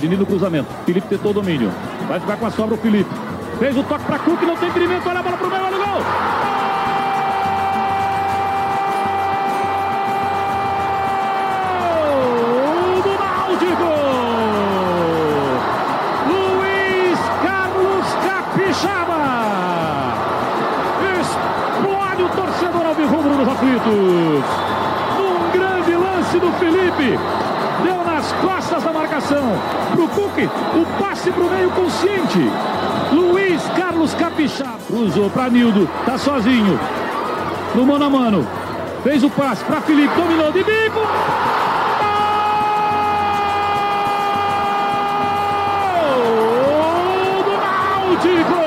Serini no cruzamento. Felipe tentou o domínio. Vai ficar com a sobra o Felipe. Fez o toque para Cook, não tem impedimento. Olha a bola pro meio, olha o gol. Torcedor alvirrubro dos aflitos! Num grande lance do Felipe! Nas costas da marcação. Pro Cook, o passe pro meio consciente. Luiz Carlos Capixaba. Cruzou pra Nildo, tá sozinho. No mano a mano. Fez o passe pra Felipe, dominou de bico. Gol do Náutico!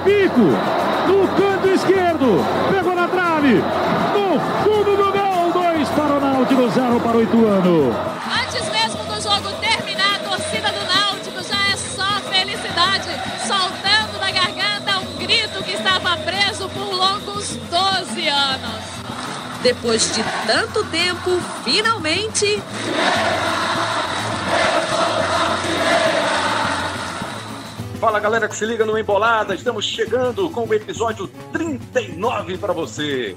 De bico, no canto esquerdo, pegou na trave, no fundo do gol, dois para o Náutico, zero para o Ituano. Antes mesmo do jogo terminar, a torcida do Náutico já é só felicidade, soltando da garganta um grito que estava preso por longos 12 anos. Depois de tanto tempo, finalmente. Fala galera que se liga no Embolada, estamos chegando com o episódio 39 para você.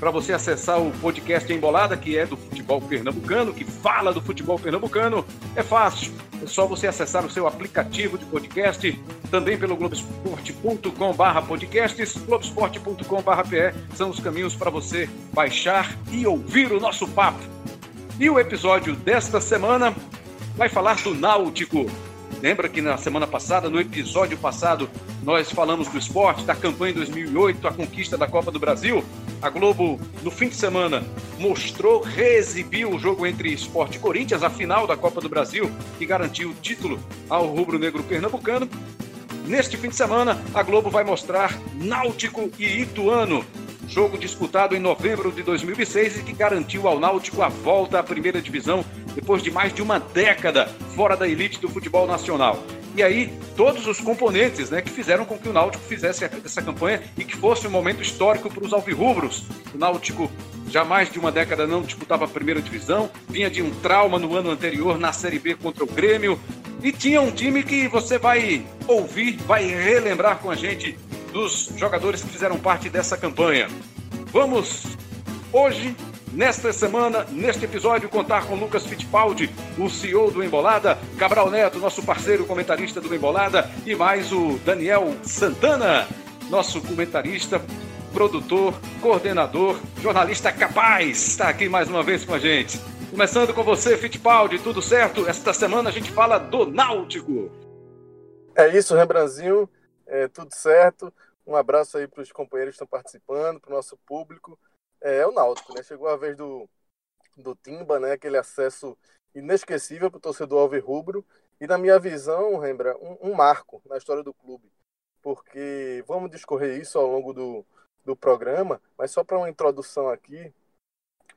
Para você acessar o podcast Embolada, que é do futebol pernambucano, que fala do futebol pernambucano, é fácil. É só você acessar o seu aplicativo de podcast, também pelo globesport.com.br podcasts, globesport.com.br são os caminhos para você baixar e ouvir o nosso papo. E o episódio desta semana vai falar do Náutico. Lembra que na semana passada, no episódio passado, nós falamos do esporte, da campanha em 2008, a conquista da Copa do Brasil? A Globo, no fim de semana, mostrou, reexibiu o jogo entre Esporte e Corinthians, a final da Copa do Brasil, que garantiu o título ao rubro-negro pernambucano. Neste fim de semana, a Globo vai mostrar Náutico e Ituano, jogo disputado em novembro de 2006 e que garantiu ao Náutico a volta à primeira divisão depois de mais de uma década fora da elite do futebol nacional. E aí, todos os componentes né, que fizeram com que o Náutico fizesse essa campanha e que fosse um momento histórico para os alvirrubros. O Náutico já mais de uma década não disputava a primeira divisão, vinha de um trauma no ano anterior na Série B contra o Grêmio, e tinha um time que você vai ouvir, vai relembrar com a gente dos jogadores que fizeram parte dessa campanha. Vamos hoje, nesta semana, neste episódio, contar com Lucas Fittipaldi, o CEO do Embolada, Cabral Neto, nosso parceiro comentarista do Embolada, e mais o Daniel Santana, nosso comentarista, produtor, coordenador, jornalista capaz, está aqui mais uma vez com a gente. Começando com você, Fittipaldi, tudo certo? Esta semana a gente fala do Náutico. É isso, Rembrandzinho, é, tudo certo. Um abraço aí para os companheiros que estão participando, para o nosso público. É, é, o Náutico, né? Chegou a vez do, do Timba, né? Aquele acesso inesquecível para o torcedor alvirrubro. E na minha visão, Rembrandt, um, um, marco na história do clube. Porque vamos discorrer isso ao longo do, do programa, mas só para uma introdução aqui,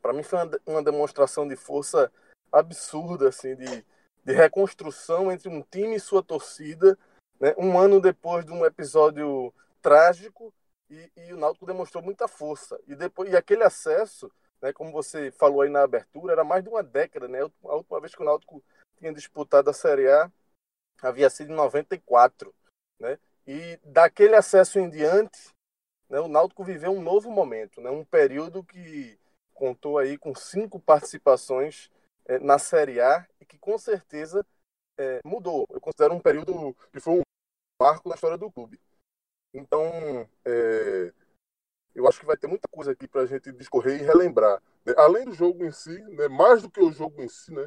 para mim foi uma, uma demonstração de força absurda, assim, de, de reconstrução entre um time e sua torcida, né? um ano depois de um episódio trágico e, e, o Náutico demonstrou muita força. E depois e aquele acesso, né, como você falou aí na abertura, era mais de uma década, né? A última vez que o Náutico tinha disputado a Série A havia sido em 94, né? E daquele acesso em diante, né, o Náutico viveu um novo momento, né? Um período que contou aí com cinco participações é, na Série A e que com certeza é, mudou. Eu considero um período que foi um marco na história do clube. Então, é, eu acho que vai ter muita coisa aqui para a gente discorrer e relembrar. Né? Além do jogo em si, né? mais do que o jogo em si, né?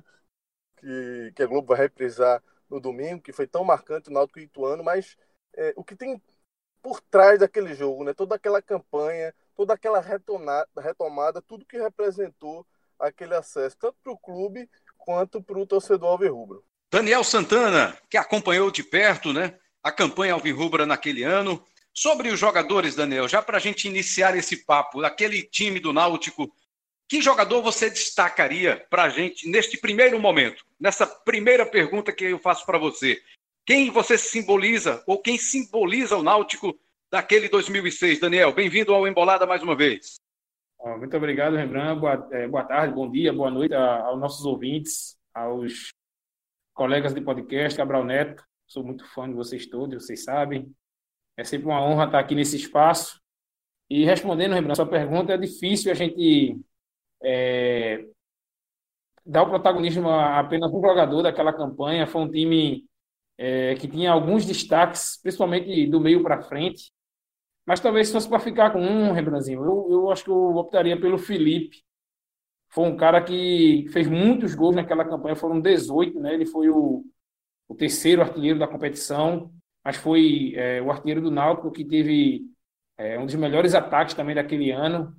que, que a Globo vai reprisar no domingo, que foi tão marcante o Náutico Ituano, mas é, o que tem por trás daquele jogo, né? toda aquela campanha, toda aquela retomada, retomada tudo que representou aquele acesso, tanto para o clube quanto para o torcedor alvirrubro. Daniel Santana, que acompanhou de perto né, a campanha alvirrubra naquele ano, Sobre os jogadores, Daniel, já para a gente iniciar esse papo, daquele time do Náutico, que jogador você destacaria para a gente neste primeiro momento, nessa primeira pergunta que eu faço para você? quem você simboliza ou quem simboliza o Náutico daquele 2006. Daniel, bem-vindo ao Embolada mais uma vez. Muito obrigado, Rembrandt. Boa, é, boa tarde, bom dia, boa noite aos nossos ouvintes, aos colegas de podcast, Cabral Neto. Sou muito fã de vocês todos, vocês sabem. É sempre uma honra estar aqui nesse espaço. E respondendo, Rembrandt, sua pergunta, é difícil a gente é, dar o protagonismo a apenas um jogador daquela campanha. Foi um time é, que tinha alguns destaques, principalmente do meio para frente. Mas talvez se fosse para ficar com um, Rembrandtzinho, eu, eu acho que eu optaria pelo Felipe. Foi um cara que fez muitos gols naquela campanha, foram 18, né? Ele foi o, o terceiro artilheiro da competição, mas foi é, o artilheiro do Náutico que teve é, um dos melhores ataques também daquele ano.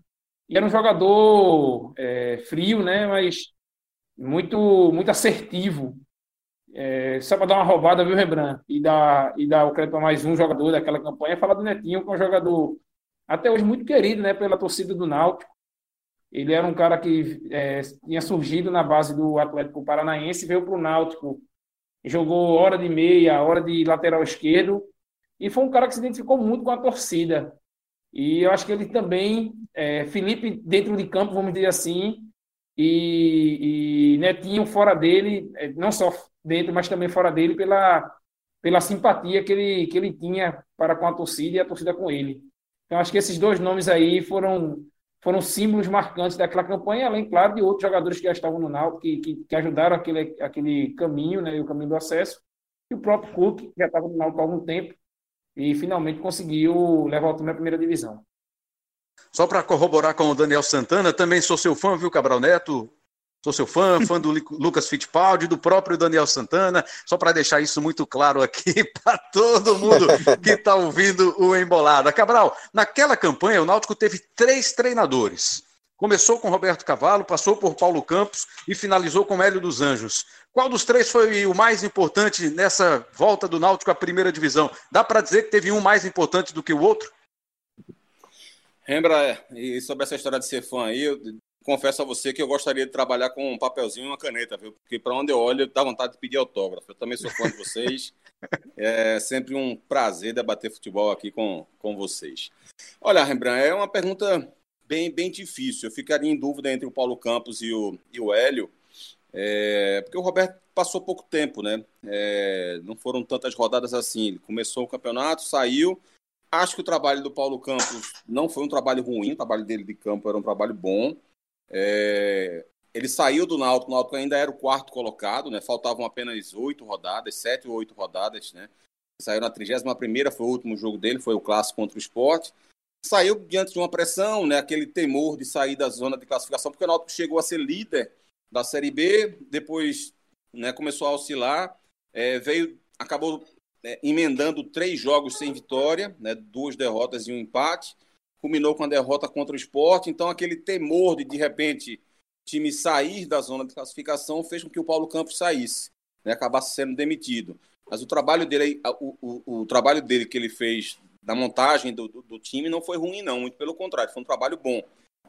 E era um jogador é, frio, né? Mas muito, muito assertivo. É, só para dar uma roubada, viu, Rebran? E dar, e dar o crédito para mais um jogador daquela campanha, falar do Netinho, que é um jogador até hoje muito querido né, pela torcida do Náutico. Ele era um cara que é, tinha surgido na base do Atlético Paranaense, veio para o Náutico, jogou hora de meia, hora de lateral esquerdo, e foi um cara que se identificou muito com a torcida. E eu acho que ele também, é, Felipe dentro de campo, vamos dizer assim, e, e Netinho fora dele, é, não só dentro, mas também fora dele, pela, pela simpatia que ele, que ele tinha para com a torcida e a torcida com ele. Então, acho que esses dois nomes aí foram, foram símbolos marcantes daquela campanha, além, claro, de outros jogadores que já estavam no Náutico, que, que, que, ajudaram aquele, aquele caminho, né, o caminho do acesso, e o próprio Cook, que já estava no Náutico há algum tempo, e finalmente conseguiu levar o time à primeira divisão. Só para corroborar com o Daniel Santana, também sou seu fã, viu, Cabral Neto? Sou seu fã, fã do Lucas Fittipaldi, do próprio Daniel Santana, só para deixar isso muito claro aqui para todo mundo que está ouvindo o Embolada. Cabral, naquela campanha o Náutico teve três treinadores. Começou com Roberto Cavallo, passou por Paulo Campos e finalizou com Hélio dos Anjos. Qual dos três foi o mais importante nessa volta do Náutico à primeira divisão? Dá para dizer que teve um mais importante do que o outro? Lembra, e sobre essa história de ser fã aí, confesso a você que eu gostaria de trabalhar com um papelzinho e uma caneta, viu? Porque para onde eu olho, dá vontade de pedir autógrafo. Eu também sou fã de vocês. É sempre um prazer debater futebol aqui com, com vocês. Olha, Rembrandt, é uma pergunta bem, bem difícil. Eu ficaria em dúvida entre o Paulo Campos e o, e o Hélio, é, porque o Roberto passou pouco tempo, né? É, não foram tantas rodadas assim. Ele começou o campeonato, saiu. Acho que o trabalho do Paulo Campos não foi um trabalho ruim, o trabalho dele de campo era um trabalho bom. É, ele saiu do Náutico, o Náutico ainda era o quarto colocado, né? Faltavam apenas oito rodadas, sete ou oito rodadas, né? Saiu na 31 primeira, foi o último jogo dele, foi o clássico contra o esporte. Saiu diante de uma pressão, né? Aquele temor de sair da zona de classificação, porque o Náutico chegou a ser líder da Série B, depois né, começou a oscilar, é, veio, acabou é, emendando três jogos sem vitória, né, duas derrotas e um empate culminou com a derrota contra o esporte. Então, aquele temor de, de repente, time sair da zona de classificação fez com que o Paulo Campos saísse, né, acabasse sendo demitido. Mas o trabalho dele, o, o, o trabalho dele que ele fez da montagem do, do, do, time não foi ruim, não, muito pelo contrário, foi um trabalho bom.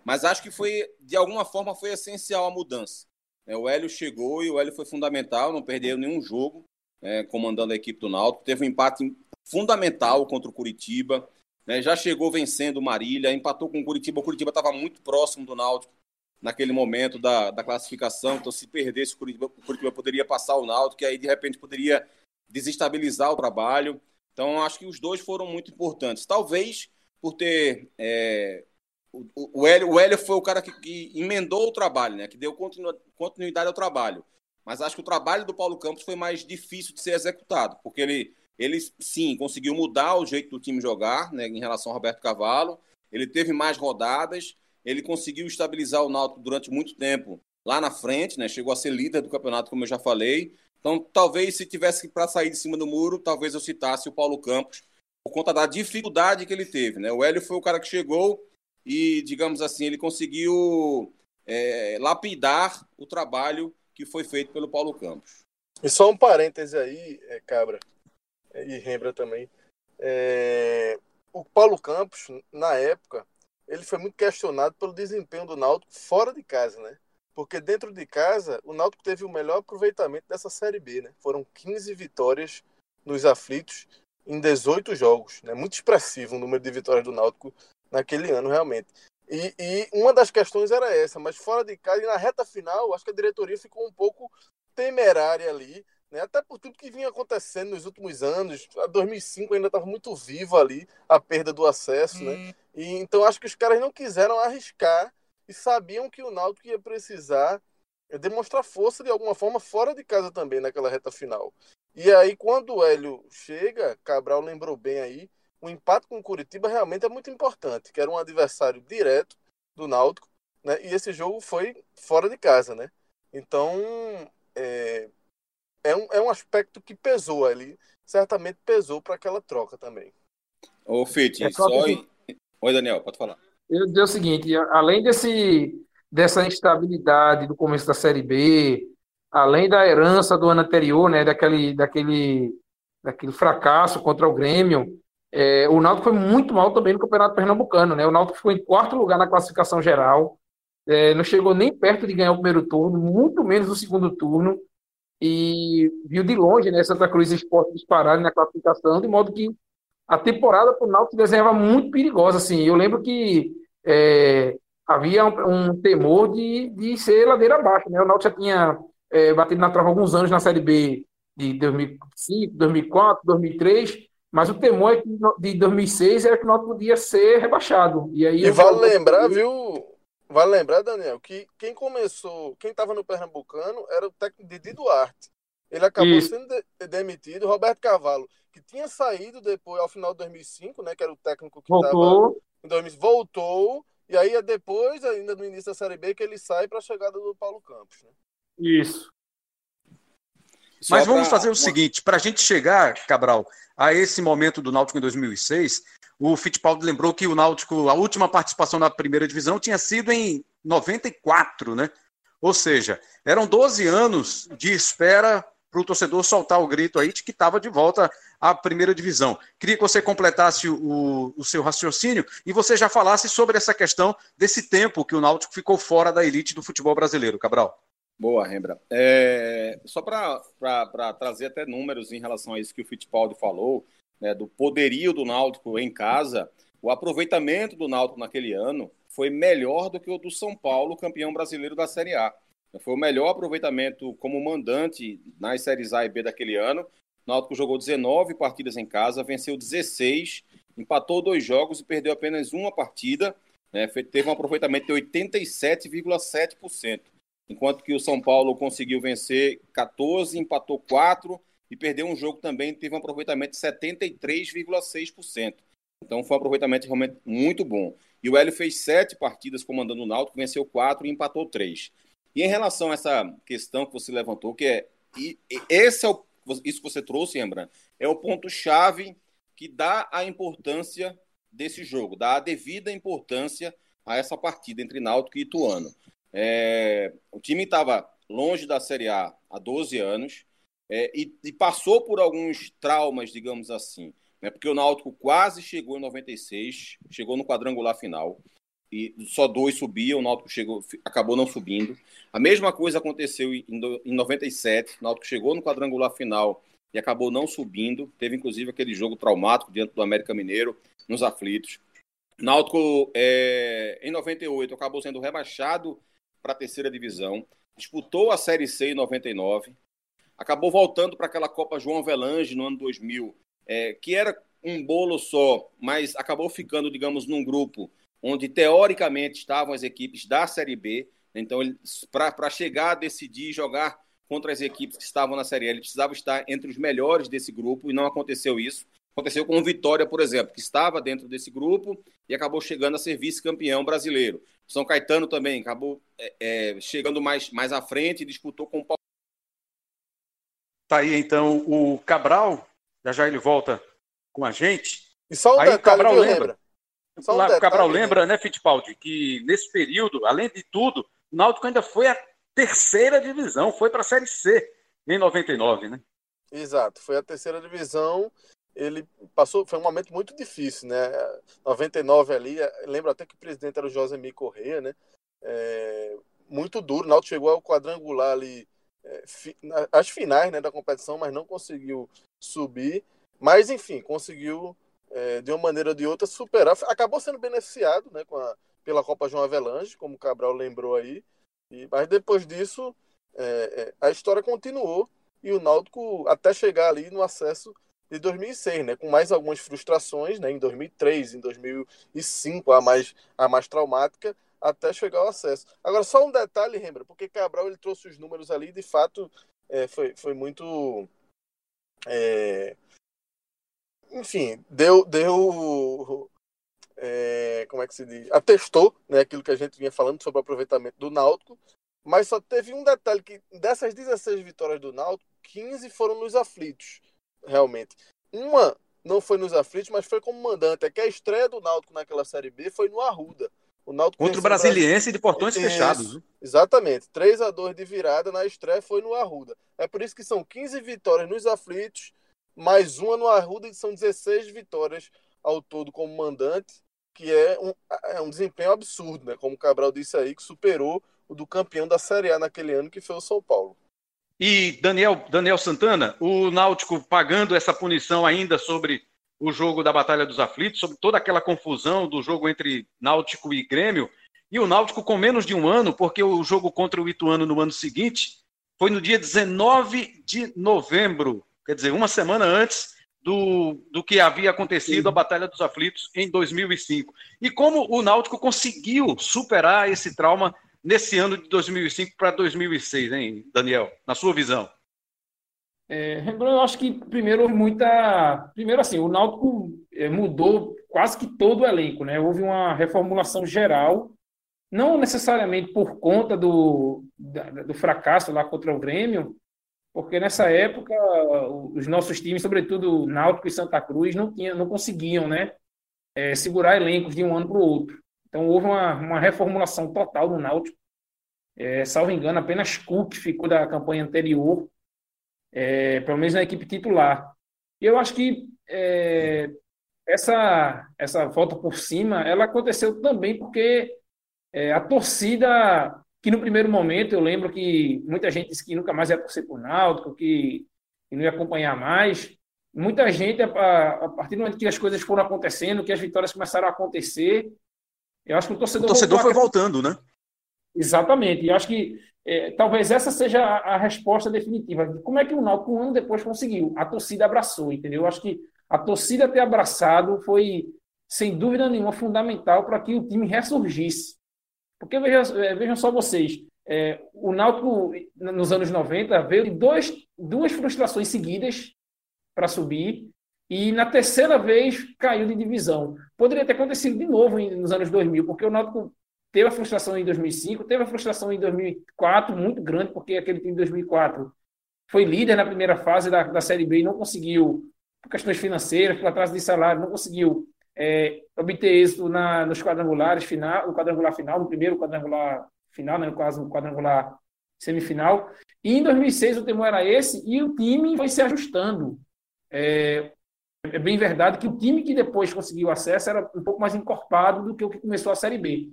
Mas acho que foi, de alguma forma, foi essencial a mudança. É, o Hélio chegou e o Hélio foi fundamental, não perdeu nenhum jogo, é, comandando a equipe do Náutico. Teve um empate fundamental contra o Curitiba né, já chegou vencendo Marília, empatou com o Curitiba. O Curitiba estava muito próximo do Náutico naquele momento da, da classificação. Então, se perdesse o Curitiba, o Curitiba poderia passar o Náutico, e aí de repente poderia desestabilizar o trabalho. Então, acho que os dois foram muito importantes. Talvez por ter. É, o, o, Hélio, o Hélio foi o cara que, que emendou o trabalho, né, que deu continu, continuidade ao trabalho. Mas acho que o trabalho do Paulo Campos foi mais difícil de ser executado, porque ele ele sim conseguiu mudar o jeito do time jogar né, em relação ao Roberto Cavalo. Ele teve mais rodadas, ele conseguiu estabilizar o Náutico durante muito tempo lá na frente, né? Chegou a ser líder do campeonato, como eu já falei. Então, talvez se tivesse para sair de cima do muro, talvez eu citasse o Paulo Campos por conta da dificuldade que ele teve, né? O Hélio foi o cara que chegou e, digamos assim, ele conseguiu é, lapidar o trabalho que foi feito pelo Paulo Campos. E só um parêntese aí, é, Cabra e Rembra também. É, o Paulo Campos, na época, ele foi muito questionado pelo desempenho do Náutico fora de casa, né? Porque dentro de casa, o Náutico teve o melhor aproveitamento dessa Série B, né? Foram 15 vitórias nos aflitos em 18 jogos. Né? Muito expressivo o número de vitórias do Náutico naquele ano, realmente. E, e, uma das questões era essa, mas fora de casa, e na reta final, acho que a diretoria ficou um pouco temerária ali, né? até por tudo que vinha acontecendo nos últimos anos. A 2005 ainda estava muito vivo ali, a perda do acesso. Né? Hum. E, então acho que os caras não quiseram arriscar e sabiam que o Náutico ia precisar demonstrar força de alguma forma fora de casa também naquela reta final. E aí, quando o Hélio chega, Cabral lembrou bem aí, o empate com o Curitiba realmente é muito importante, que era um adversário direto do Náutico, né? E esse jogo foi fora de casa, né? Então, é, é, um, é um aspecto que pesou ali, certamente pesou para aquela troca também. Ô, Fit, é só... Que... Oi, Daniel, pode falar. Eu dizer o seguinte, além desse, dessa instabilidade do começo da Série B, além da herança do ano anterior, né, daquele, daquele, daquele fracasso contra o Grêmio, é, o Náutico foi muito mal também no Campeonato Pernambucano, né? O Náutico ficou em quarto lugar na classificação geral, é, não chegou nem perto de ganhar o primeiro turno, muito menos o segundo turno, e viu de longe, né, Santa Cruz e Esporte dispararem na classificação, de modo que a temporada para o Náutico desenhava muito perigosa, assim. Eu lembro que é, havia um, um, temor de, de ser ladeira abaixo, né? O Náutico já tinha é, batido na trava alguns anos na Série B de 2005, 2004, 2003, mas o temor é de 2006 era que o Náutico podia ser rebaixado. E, aí e vale lembrar, viu, vale lembrar, Daniel, que quem começou, quem estava no Pernambucano era o técnico Didi Duarte. Ele acabou Isso. sendo de demitido. Roberto Carvalho, que tinha saído depois, ao final de 2005, né, que era o técnico que estava em 2000, voltou. E aí é depois, ainda no início da Série B, que ele sai para a chegada do Paulo Campos. Né? Isso. Mas Só vamos pra... fazer o seguinte, para a gente chegar, Cabral, a esse momento do Náutico em 2006, o Fittipaldi lembrou que o Náutico, a última participação na primeira divisão tinha sido em 94, né? Ou seja, eram 12 anos de espera para o torcedor soltar o grito aí de que estava de volta à primeira divisão. Queria que você completasse o, o, seu raciocínio e você já falasse sobre essa questão desse tempo que o Náutico ficou fora da elite do futebol brasileiro, Cabral. Boa, Rembra. É, só para trazer até números em relação a isso que o Fittipaldi falou, né, do poderio do Náutico em casa, o aproveitamento do Náutico naquele ano foi melhor do que o do São Paulo, campeão brasileiro da Série A. Foi o melhor aproveitamento como mandante nas séries A e B daquele ano. O Náutico jogou 19 partidas em casa, venceu 16, empatou dois jogos e perdeu apenas uma partida. Né, teve um aproveitamento de 87,7% enquanto que o São Paulo conseguiu vencer 14, empatou 4 e perdeu um jogo também, teve um aproveitamento de 73,6%. Então foi um aproveitamento realmente muito bom. E o Hélio fez sete partidas comandando o Náutico, venceu quatro e empatou três. E em relação a essa questão que você levantou, que é e, esse é o, isso que você trouxe, Rembrandt, é o ponto chave que dá a importância desse jogo, dá a devida importância a essa partida entre Náutico e Ituano. É, o time estava longe da Série A há 12 anos é, e, e, passou por alguns traumas, digamos assim. Né, porque o Náutico quase chegou em 96, chegou no quadrangular final e só dois subiam, o Náutico chegou, acabou não subindo. A mesma coisa aconteceu em, em 97, o Náutico chegou no quadrangular final e acabou não subindo. Teve inclusive aquele jogo traumático diante do América Mineiro nos aflitos. Náutico, é, em 98, acabou sendo rebaixado para a terceira divisão, disputou a Série C em 99, acabou voltando para aquela Copa João Avelange no ano 2000, é, que era um bolo só, mas acabou ficando, digamos, num grupo onde teoricamente estavam as equipes da Série B. Então, para chegar decidir jogar contra as equipes que estavam na Série A, ele precisava estar entre os melhores desse grupo e não aconteceu isso. Aconteceu com o Vitória, por exemplo, que estava dentro desse grupo e acabou chegando a ser vice-campeão brasileiro. São Caetano também acabou é, é, chegando mais, mais à frente e disputou com o. Tá aí então o Cabral, já já ele volta com a gente. E só um aí detalhe, o Cabral lembra. Só um detalhe, o Cabral lembra, né, Fittipaldi, que nesse período, além de tudo, o Náutico ainda foi a terceira divisão, foi para a Série C em 99, né? Exato, foi a terceira divisão ele passou, foi um momento muito difícil, né? 99 ali, lembro até que o presidente era o Josemir Correia, né? É, muito duro, o Náutico chegou ao quadrangular ali é, as finais né, da competição, mas não conseguiu subir. Mas, enfim, conseguiu, é, de uma maneira ou de outra, superar. Acabou sendo beneficiado né, a, pela Copa João Avelange, como o Cabral lembrou aí. E, mas depois disso, é, é a história continuou e o Náutico até chegar ali no acesso de 2006, né, com mais algumas frustrações, né, em 2003, em 2005, a mais a mais traumática, até chegar ao acesso. Agora só um detalhe, lembra, porque Cabral ele trouxe os números ali, de fato, é, foi, foi muito é, enfim, deu deu é, como é que se diz? Atestou, né, aquilo que a gente vinha falando sobre o aproveitamento do Náutico, mas só teve um detalhe que dessas 16 vitórias do Náutico, 15 foram nos aflitos realmente. Uma não foi nos aflitos, mas foi como mandante. É que a estreia do Náutico naquela Série B foi no Arruda. O Náutico Contra o Brasiliense de portões Isso, fechados. Exatamente. 3 a 2 de virada na estreia foi no Arruda. É por isso que são 15 vitórias nos aflitos, mais uma no Arruda, e são 16 vitórias ao todo como mandante, que é um, é um desempenho absurdo, né? Como o Cabral disse aí, que superou o do campeão da Série A naquele ano, que foi o São Paulo. E Daniel, Daniel Santana, o Náutico pagando essa punição ainda sobre o jogo da Batalha dos Aflitos, sobre toda aquela confusão do jogo entre Náutico e Grêmio, e o Náutico com menos de um ano, porque o jogo contra o Ituano no ano seguinte foi no dia 19 de novembro, quer dizer, uma semana antes do, do que havia acontecido a Batalha dos Aflitos em 2005. E como o Náutico conseguiu superar esse trauma nesse ano de 2005 para 2006, hein, Daniel? Na sua visão? É, eu acho que primeiro houve muita. Primeiro, assim, o Náutico é, mudou quase que todo o elenco, né? Houve uma reformulação geral, não necessariamente por conta do, do fracasso lá contra o Grêmio, porque nessa época os nossos times, sobretudo Náutico e Santa Cruz, não, tinha, não conseguiam, né? É, segurar elencos de um ano para o outro. Então houve uma, uma reformulação total do Náutico. É, salvo engano, apenas Cook ficou da campanha anterior, é, pelo menos na equipe titular. E eu acho que é, essa, essa volta por cima ela aconteceu também porque é, a torcida, que no primeiro momento eu lembro que muita gente disse que nunca mais ia torcer por Náutico, que, que não ia acompanhar mais. Muita gente, a, a partir do momento que as coisas foram acontecendo, que as vitórias começaram a acontecer, eu acho que o torcedor. O torcedor foi voltando, né? Exatamente. E eu acho que é, talvez essa seja a, a, resposta definitiva. Como é que o Náutico, um ano depois, conseguiu? A torcida abraçou, entendeu? Eu acho que a torcida ter abraçado foi, sem dúvida nenhuma, fundamental para que o time ressurgisse. Porque vejam, é, vejam só vocês, é, o Náutico, nos anos 90, veio de dois, duas frustrações seguidas para subir, e na terceira vez caiu de divisão. Poderia ter acontecido de novo nos anos 2000, porque o Náutico teve a frustração em 2005, teve a frustração em 2004, muito grande, porque aquele time de 2004 foi líder na primeira fase da, da Série B e não conseguiu, por questões financeiras, por atraso de salário, não conseguiu é, obter êxito na, nos quadrangulares final, no quadrangular final, no primeiro quadrangular final, né, no caso, no quadrangular semifinal. E em 2006 o temor era esse e o time foi se ajustando. É, é bem verdade que o time que depois conseguiu acesso era um pouco mais encorpado do que o que começou a Série B.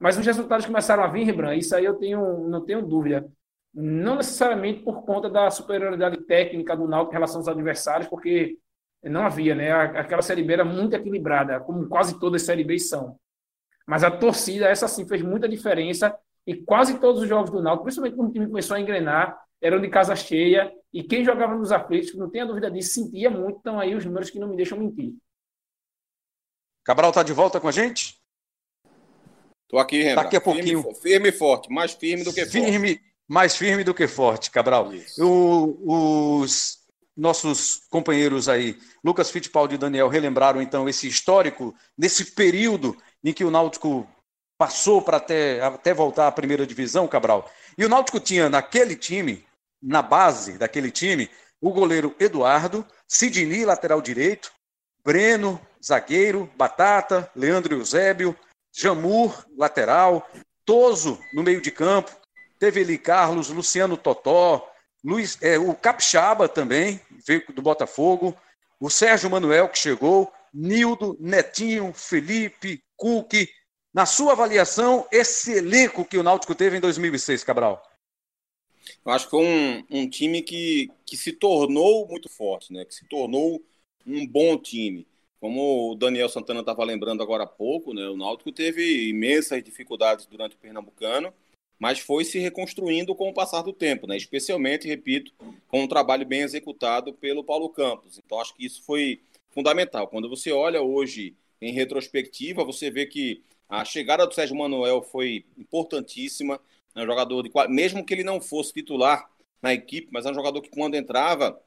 Mas os resultados começaram a vir, Rembrandt, isso aí eu tenho, não tenho dúvida. Não necessariamente por conta da superioridade técnica do Náutico em relação aos adversários, porque não havia, né? Aquela Série B era muito equilibrada, como quase todas as Série B são. Mas a torcida, essa sim, fez muita diferença e quase todos os jogos do Náutico, principalmente quando o time começou a engrenar, eram de casa cheia e quem jogava nos aflitos, não tenha dúvida disso, sentia muito. Então aí os números que não me deixam mentir. Cabral está de volta com a gente? Tô aqui, Rembrandt. Daqui a pouquinho. Firme, firme e forte, mais firme do que firme, forte. Mais firme do que forte, Cabral. O, os nossos companheiros aí, Lucas Fittipaldi e Daniel, relembraram então esse histórico, nesse período em que o Náutico passou para até, até voltar à primeira divisão, Cabral. E o Náutico tinha naquele time, na base daquele time, o goleiro Eduardo, Sidney, lateral direito, Breno, zagueiro, Batata, Leandro Eusébio, Jamur, lateral, Toso no meio de campo, teve ali Carlos, Luciano Totó, Luiz, é, o Capixaba também, veio do Botafogo, o Sérgio Manuel que chegou, Nildo, Netinho, Felipe, Cook. Na sua avaliação, esse elenco que o Náutico teve em 2006, Cabral? Eu acho que foi um, um time que, que se tornou muito forte, né? Que se tornou um bom time. Como o Daniel Santana estava lembrando agora há pouco, né? O Náutico teve imensas dificuldades durante o Pernambucano, mas foi se reconstruindo com o passar do tempo, né? Especialmente, repito, com um trabalho bem executado pelo Paulo Campos. Então acho que isso foi fundamental. Quando você olha hoje em retrospectiva, você vê que a chegada do Sérgio Manuel foi importantíssima. É um jogador de mesmo que ele não fosse titular na equipe, mas é um jogador que quando entrava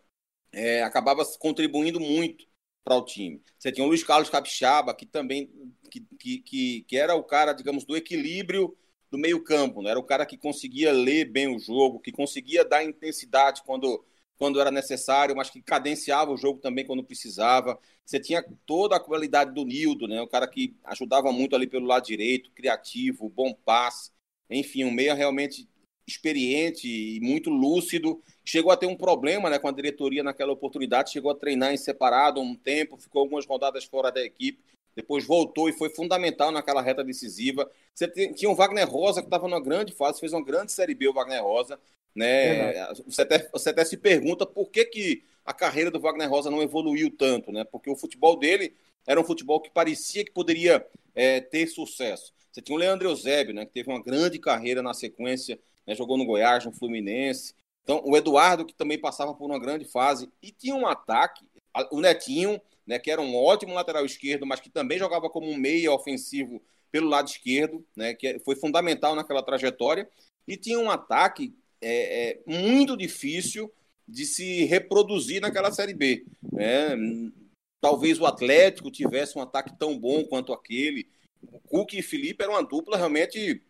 é, acabava contribuindo muito para o time. Você tinha o Luiz Carlos Capixaba, que também que, que, que, era o cara, digamos, do equilíbrio do meio campo, né? era o cara que conseguia ler bem o jogo, que conseguia dar intensidade quando, quando era necessário, mas que cadenciava o jogo também quando precisava. Você tinha toda a qualidade do Nildo, né? o cara que ajudava muito ali pelo lado direito, criativo, bom passe. Enfim, um meia realmente experiente e muito lúcido. Chegou a ter um problema né, com a diretoria naquela oportunidade, chegou a treinar em separado um tempo, ficou algumas rodadas fora da equipe, depois voltou e foi fundamental naquela reta decisiva. Você tinha o Wagner Rosa, que estava numa grande fase, fez uma grande Série B, o Wagner Rosa. Né? Você, até, você até se pergunta por que, que a carreira do Wagner Rosa não evoluiu tanto, né? porque o futebol dele era um futebol que parecia que poderia é, ter sucesso. Você tinha o Leandro Eusébio, né, que teve uma grande carreira na sequência, né, jogou no Goiás, no Fluminense. Então, o Eduardo, que também passava por uma grande fase, e tinha um ataque, o Netinho, né, que era um ótimo lateral esquerdo, mas que também jogava como um meia ofensivo pelo lado esquerdo, né, que foi fundamental naquela trajetória, e tinha um ataque é, é, muito difícil de se reproduzir naquela Série B. Né? Talvez o Atlético tivesse um ataque tão bom quanto aquele, o Cook e Felipe eram uma dupla realmente,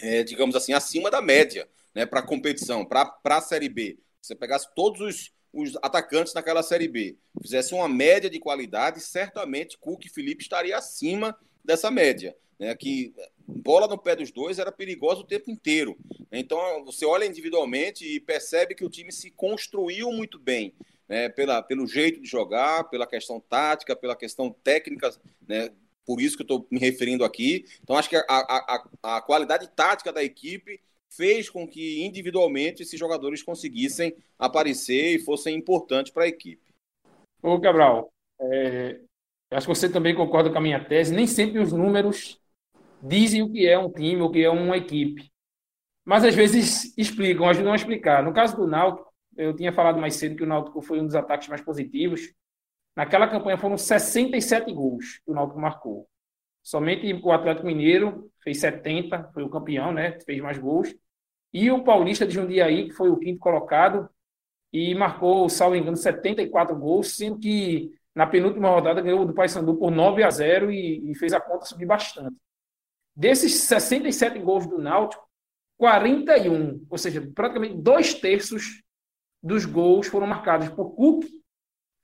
é, digamos assim, acima da média né, para a competição, para a Série B. Se você pegasse todos os, os atacantes naquela Série B, fizesse uma média de qualidade, certamente Cook e Felipe estaria acima dessa média. Né, que bola no pé dos dois era perigosa o tempo inteiro. Então você olha individualmente e percebe que o time se construiu muito bem. Né, pela, pelo jeito de jogar, pela questão tática, pela questão técnica, né, por isso que eu estou me referindo aqui. Então, acho que a, a, a, qualidade tática da equipe fez com que individualmente esses jogadores conseguissem aparecer e fossem importantes para a equipe. Ô, Cabral, é, acho que você também concorda com a minha tese. Nem sempre os números dizem o que é um time, o que é uma equipe. Mas às vezes explicam, ajudam a explicar. No caso do Náutico, eu tinha falado mais cedo que o Náutico foi um dos ataques mais positivos. Naquela campanha foram 67 gols que o Náutico marcou. Somente o Atlético Mineiro fez 70, foi o campeão, né? Fez mais gols. E o Paulista de Jundiaí, que foi o quinto colocado, e marcou, salvo engano, 74 gols, sendo que na penúltima rodada ganhou do Paysandu por 9 a 0 e, e fez a conta subir bastante. Desses 67 gols do Náutico, 41, ou seja, praticamente dois terços dos gols foram marcados por Cook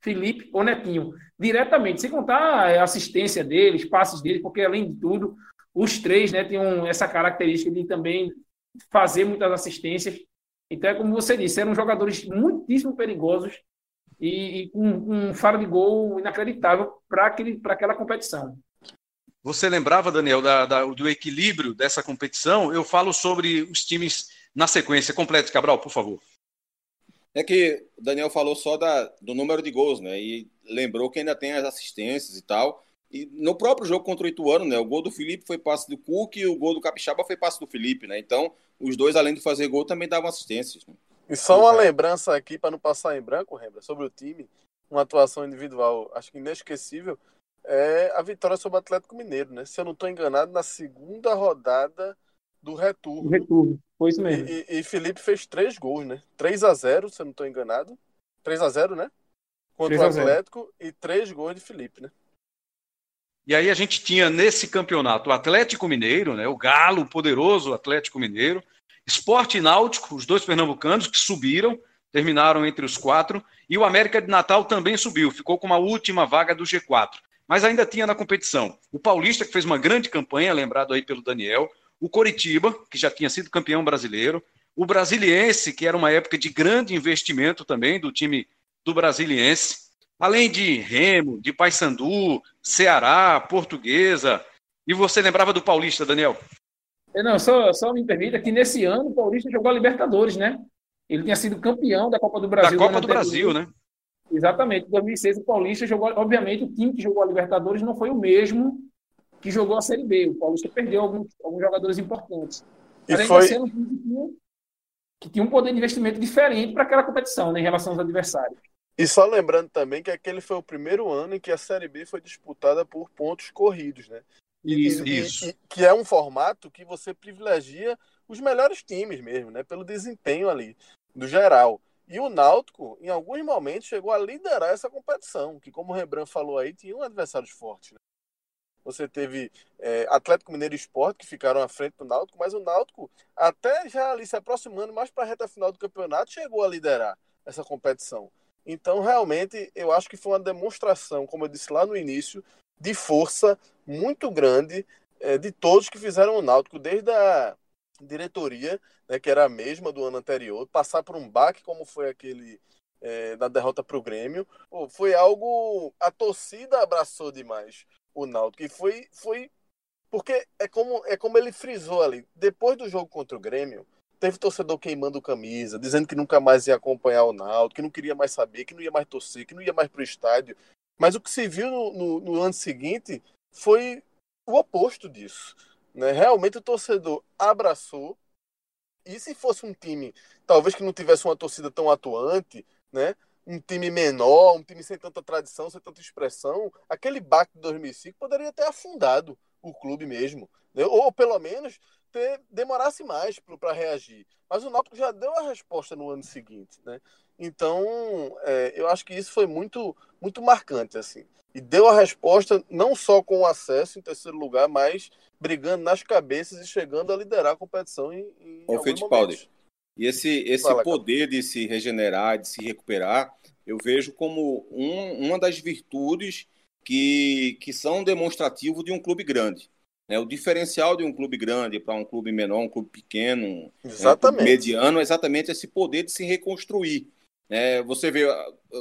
Felipe ou Netinho, diretamente, sem contar a assistência deles, passes deles, porque além de tudo, os três né, tinham essa característica de também fazer muitas assistências. Então, é como você disse, eram jogadores muitíssimo perigosos e, e com um faro de gol inacreditável para aquela competição. Você lembrava, Daniel, da, da, do equilíbrio dessa competição? Eu falo sobre os times na sequência. Complete, Cabral, por favor. É que o Daniel falou só da, do número de gols, né? E lembrou que ainda tem as assistências e tal. E no próprio jogo contra o Ituano, né? O gol do Felipe foi passe do Cook e o gol do Capixaba foi passe do Felipe, né? Então, os dois, além de fazer gol, também davam assistências. Né? E só uma lembrança aqui, para não passar em branco, Rembra, sobre o time, uma atuação individual, acho que inesquecível, é a vitória sobre o Atlético Mineiro, né? Se eu não estou enganado, na segunda rodada do retorno. Retorno, foi isso mesmo. E, e, e, Felipe fez três gols, né? 3 a 0 se eu não estou enganado. 3 a 0 né? Contra o Atlético e três gols de Felipe, né? E aí a gente tinha nesse campeonato o Atlético Mineiro, né? O Galo, o poderoso Atlético Mineiro. Esporte Náutico, os dois pernambucanos que subiram, terminaram entre os quatro. E o América de Natal também subiu, ficou com uma última vaga do G4. Mas ainda tinha na competição o Paulista, que fez uma grande campanha, lembrado aí pelo Daniel o Coritiba, que já tinha sido campeão brasileiro, o Brasiliense, que era uma época de grande investimento também do time do Brasiliense, além de Remo, de Paysandu, Ceará, Portuguesa. E você lembrava do Paulista, Daniel? É, não, só, só me permita que nesse ano o Paulista jogou a Libertadores, né? Ele tinha sido campeão da Copa do Brasil. Da Copa do Brasil, né? Exatamente. Em 2006, o Paulista jogou. Obviamente, o time que jogou a Libertadores não foi o mesmo que jogou a Série B. O Paulista perdeu alguns, alguns jogadores importantes. E Mas foi... um time que tinha, um poder de investimento diferente para aquela competição, né, em relação aos adversários. E só lembrando também que aquele foi o primeiro ano em que a Série B foi disputada por pontos corridos, né? Isso, e, isso. E, que é um formato que você privilegia os melhores times mesmo, né? Pelo desempenho ali, do geral. E o Náutico, em alguns momentos, chegou a liderar essa competição, que, como o Rebran falou aí, tinha um adversário forte. Né? Você teve é, Atlético Mineiro e Esporte, que ficaram à frente do Náutico, mas o Náutico, até já ali se aproximando mais para a reta final do campeonato, chegou a liderar essa competição. Então, realmente, eu acho que foi uma demonstração, como eu disse lá no início, de força muito grande é, de todos que fizeram o Náutico, desde a diretoria, né, que era a mesma do ano anterior, passar por um baque como foi aquele é, da derrota para o Grêmio, pô, foi algo. A torcida abraçou demais o Náutico. E foi, foi. Porque é como, é como ele frisou ali. Depois do jogo contra o Grêmio, teve torcedor queimando camisa, dizendo que nunca mais ia acompanhar o Náutico, que não queria mais saber, que não ia mais torcer, que não ia mais para o estádio. Mas o que se viu no, no, no ano seguinte foi o oposto disso. Né? Realmente o torcedor abraçou. E se fosse um time, talvez que não tivesse uma torcida tão atuante, né? Um time menor, um time sem tanta tradição, sem tanta expressão, aquele baque de 2005 poderia ter afundado o clube mesmo. Né? Ou pelo menos ter, demorasse mais para reagir. Mas o Náutico já deu a resposta no ano seguinte. Né? Então, é, eu acho que isso foi muito, muito marcante. assim E deu a resposta não só com o acesso em terceiro lugar, mas brigando nas cabeças e chegando a liderar a competição em, em Ô, Fittipaldi, e esse, esse Fala, poder de se regenerar, de se recuperar, eu vejo como um, uma das virtudes que, que são demonstrativo de um clube grande. Né? O diferencial de um clube grande para um clube menor, um clube pequeno, exatamente. Um mediano, é exatamente esse poder de se reconstruir. É, você vê,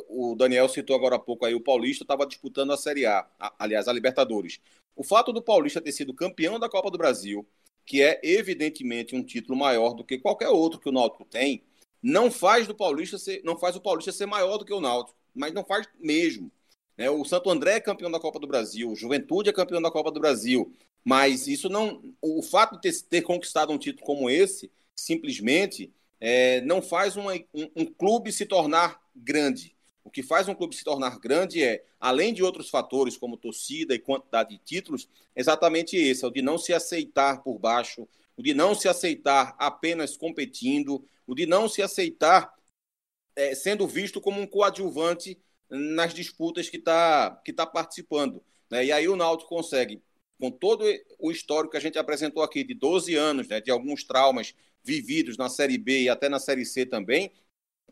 o Daniel citou agora há pouco aí, o Paulista estava disputando a Série A, aliás, a Libertadores. O fato do Paulista ter sido campeão da Copa do Brasil, que é evidentemente um título maior do que qualquer outro que o Náutico tem, não faz do Paulista ser, não faz o Paulista ser maior do que o Náutico, mas não faz mesmo. Né? O Santo André é campeão da Copa do Brasil, o Juventude é campeão da Copa do Brasil, mas isso não, o fato de ter, ter conquistado um título como esse, simplesmente é, não faz uma, um, um clube se tornar grande. O que faz um clube se tornar grande é, além de outros fatores como torcida e quantidade de títulos, exatamente esse, é o de não se aceitar por baixo, o de não se aceitar apenas competindo, o de não se aceitar é, sendo visto como um coadjuvante nas disputas que está que tá participando. Né? E aí o Náutico consegue, com todo o histórico que a gente apresentou aqui, de 12 anos, né, de alguns traumas vividos na Série B e até na Série C também,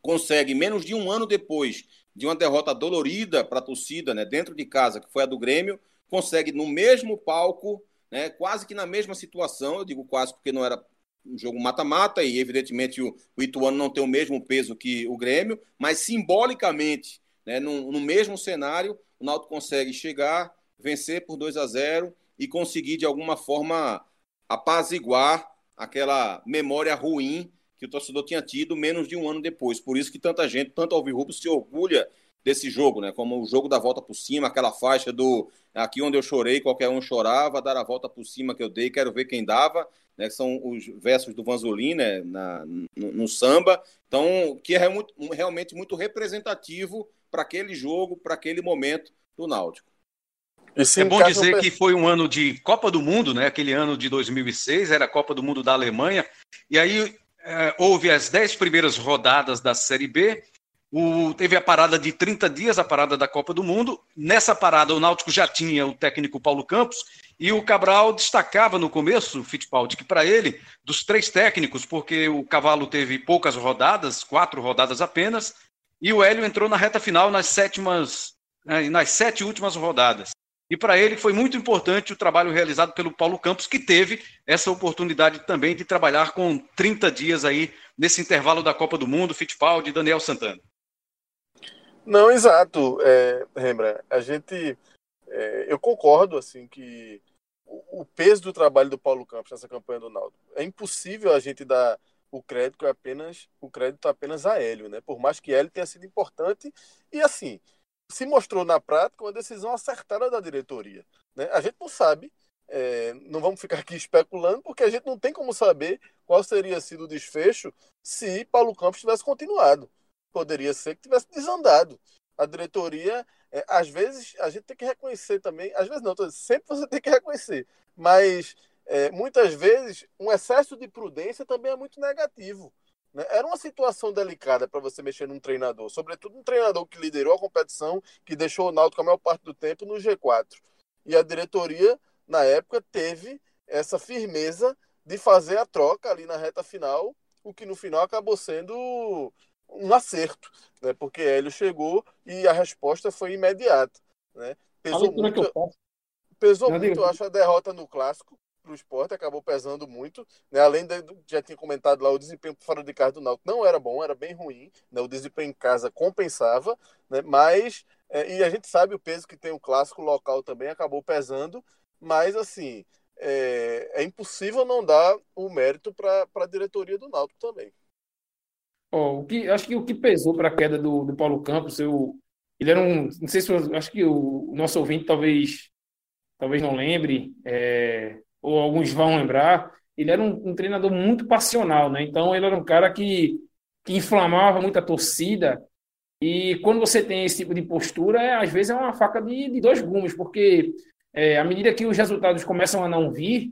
consegue, menos de um ano depois de uma derrota dolorida para a torcida, né, dentro de casa, que foi a do Grêmio, consegue no mesmo palco, né, quase que na mesma situação, eu digo quase porque não era um jogo mata-mata e evidentemente o, o Ituano não tem o mesmo peso que o Grêmio, mas simbolicamente, né, no, no mesmo cenário, o Náutico consegue chegar, vencer por 2 a 0 e conseguir de alguma forma apaziguar aquela memória ruim que o torcedor tinha tido menos de um ano depois. Por isso que tanta gente, tanto Alvirrubro, se orgulha desse jogo, né? Como o jogo da volta por cima, aquela faixa do aqui onde eu chorei, qualquer um chorava, dar a volta por cima que eu dei, quero ver quem dava, né? São os versos do Vanzolin, né? Na, no, no samba. Então, que é muito, realmente muito representativo para aquele jogo, para aquele momento do Náutico. É bom dizer que foi um ano de Copa do Mundo, né? Aquele ano de 2006 era a Copa do Mundo da Alemanha. E aí é, houve as dez primeiras rodadas da Série B. O, teve a parada de 30 dias, a parada da Copa do Mundo. Nessa parada, o Náutico já tinha o técnico Paulo Campos e o Cabral destacava no começo, Fittipaldi, que para ele, dos três técnicos, porque o Cavalo teve poucas rodadas, quatro rodadas apenas, e o Hélio entrou na reta final nas sétimas, né, nas sete últimas rodadas. E para ele foi muito importante o trabalho realizado pelo Paulo Campos, que teve essa oportunidade também de trabalhar com 30 dias aí nesse intervalo da Copa do Mundo, Fittipaldi e Daniel Santana. Não, exato, é, Rembrandt. A gente, é, eu concordo assim que o, o, peso do trabalho do Paulo Campos nessa campanha do Naldo é impossível a gente dar o crédito apenas o crédito apenas a Hélio, né? Por mais que Hélio tenha sido importante e assim se mostrou na prática uma decisão acertada da diretoria. Né? A gente não sabe, é, não vamos ficar aqui especulando, porque a gente não tem como saber qual seria sido o desfecho se Paulo Campos tivesse continuado. Poderia ser que tivesse desandado. A diretoria, é, às vezes, a gente tem que reconhecer também, às vezes não, sempre você tem que reconhecer, mas é, muitas vezes um excesso de prudência também é muito negativo. Né? Era uma situação delicada para você mexer num treinador, sobretudo um treinador que liderou a competição, que deixou o Náutico a maior parte do tempo no G4. E a diretoria, na época, teve essa firmeza de fazer a troca ali na reta final, o que no final acabou sendo um acerto, né? porque Hélio chegou e a resposta foi imediata. Né? Pesou muito, pesou muito eu acho, a derrota no Clássico, para o esporte, acabou pesando muito. Né? Além de, já tinha comentado lá, o desempenho fora de casa do Náutico não era bom, era bem ruim. Né? O desempenho em casa compensava, né? mas. É, e a gente sabe o peso que tem o clássico local também, acabou pesando, mas assim. É, é impossível não dar o mérito para a diretoria do Náutico também. Oh, o que, acho que o que pesou para a queda do, do Paulo Campos, eu, ele era um. Não sei se acho que o, o nosso ouvinte talvez talvez não lembre, é, ou alguns vão lembrar, ele era um, um, treinador muito passional, né? Então ele era um cara que, que inflamava muita torcida. E quando você tem esse tipo de postura, é, às vezes é uma faca de, de dois gumes, porque é, à medida que os resultados começam a não vir,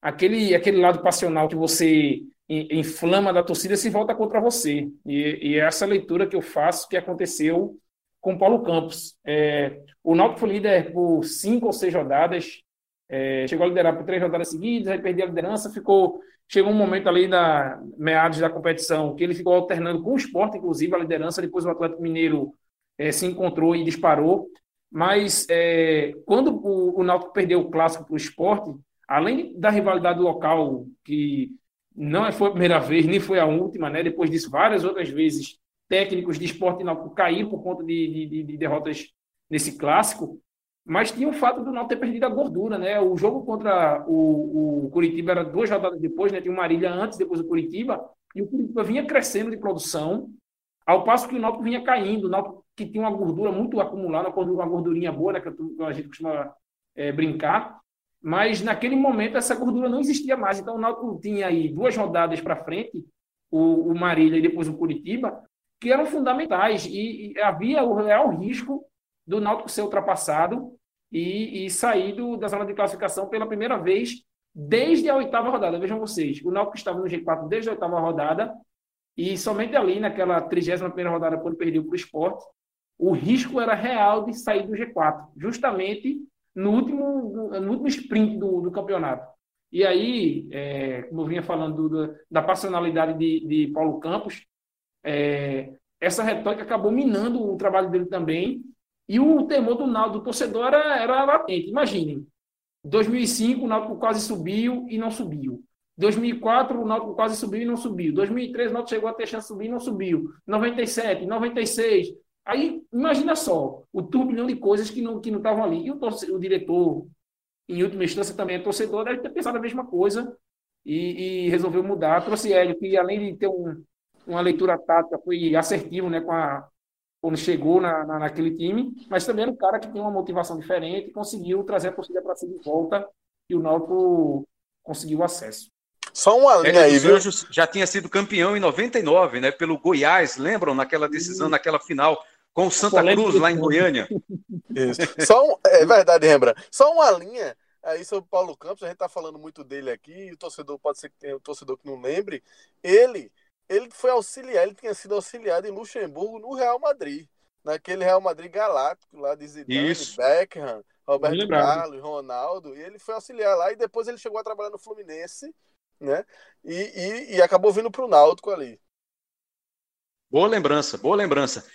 aquele, aquele lado passional que você inflama da torcida se volta contra você. E, e é essa leitura que eu faço que aconteceu com Paulo Campos. É, o Náutico foi líder por cinco ou seis rodadas, é, chegou a liderar por três rodadas seguidas, aí perdeu a liderança, ficou. Chegou um momento ali na meados da competição que ele ficou alternando com o esporte, inclusive, a liderança. Depois o Atlético Mineiro é, se encontrou e disparou. Mas é, quando o, o Náutico perdeu o clássico para o esporte, além da rivalidade local, que não foi a primeira vez, nem foi a última, né? Depois disso, várias outras vezes, técnicos de esporte Náutico caíram por conta de, de, de derrotas nesse clássico. Mas tinha o fato do Náutico ter perdido a gordura, né? O jogo contra o, o Curitiba era duas rodadas depois, né? Tinha o Marília antes, depois o Curitiba, e o Curitiba vinha crescendo de produção, ao passo que o Náutico vinha caindo. O Náutico que tinha uma gordura muito acumulada, uma gordurinha boa, né? Que a gente costuma é, brincar. Mas naquele momento essa gordura não existia mais. Então o Náutico tinha aí duas rodadas para frente, o, o Marília e depois o Curitiba, que eram fundamentais. E, e havia o real risco do Náutico ser ultrapassado e, e sair do, da zona de classificação pela primeira vez desde a oitava rodada. Vejam vocês, o Náutico estava no G4 desde a oitava rodada e somente ali naquela 31 primeira rodada, quando perdeu para o esporte, o risco era real de sair do G4, justamente no último, no último sprint do, do campeonato. E aí, é, como eu vinha falando do, da passionalidade de, de Paulo Campos, é, essa retórica acabou minando o trabalho dele também e o temor do Náutico, do torcedor, era, era latente. Imaginem, 2005 o Náutico quase subiu e não subiu. 2004 o Náutico quase subiu e não subiu. 2003 o Náutico chegou a ter chance de subir e não subiu. 97, 96. Aí, imagina só, o turbilhão de coisas que não que não estavam ali. E o, o diretor, em última instância, também é torcedor, deve ter pensado a mesma coisa e, e resolveu mudar. Trouxe Hélio, que além de ter um, uma leitura tática, foi assertivo né, com a, quando chegou na, na, naquele time, mas também era um cara que tem uma motivação diferente e conseguiu trazer a torcida para si de volta e o Náutico conseguiu acesso. Só uma linha aí, viu? Anjos já tinha sido campeão em 99, né? Pelo Goiás, lembram? Naquela decisão, naquela final com o Santa Cruz lá em Goiânia. Isso. Só um, é verdade, Rembrandt. Só uma linha aí sobre o Paulo Campos, a gente está falando muito dele aqui, e o torcedor pode ser que tenha o torcedor que não lembre. Ele ele foi auxiliar, ele tinha sido auxiliado em Luxemburgo no Real Madrid. Naquele Real Madrid galáctico lá de Zidane, Isso. Beckham, Roberto Carlos, Ronaldo. E ele foi auxiliar lá e depois ele chegou a trabalhar no Fluminense, né? E, e, e acabou vindo para o Náutico ali. Boa lembrança, boa lembrança.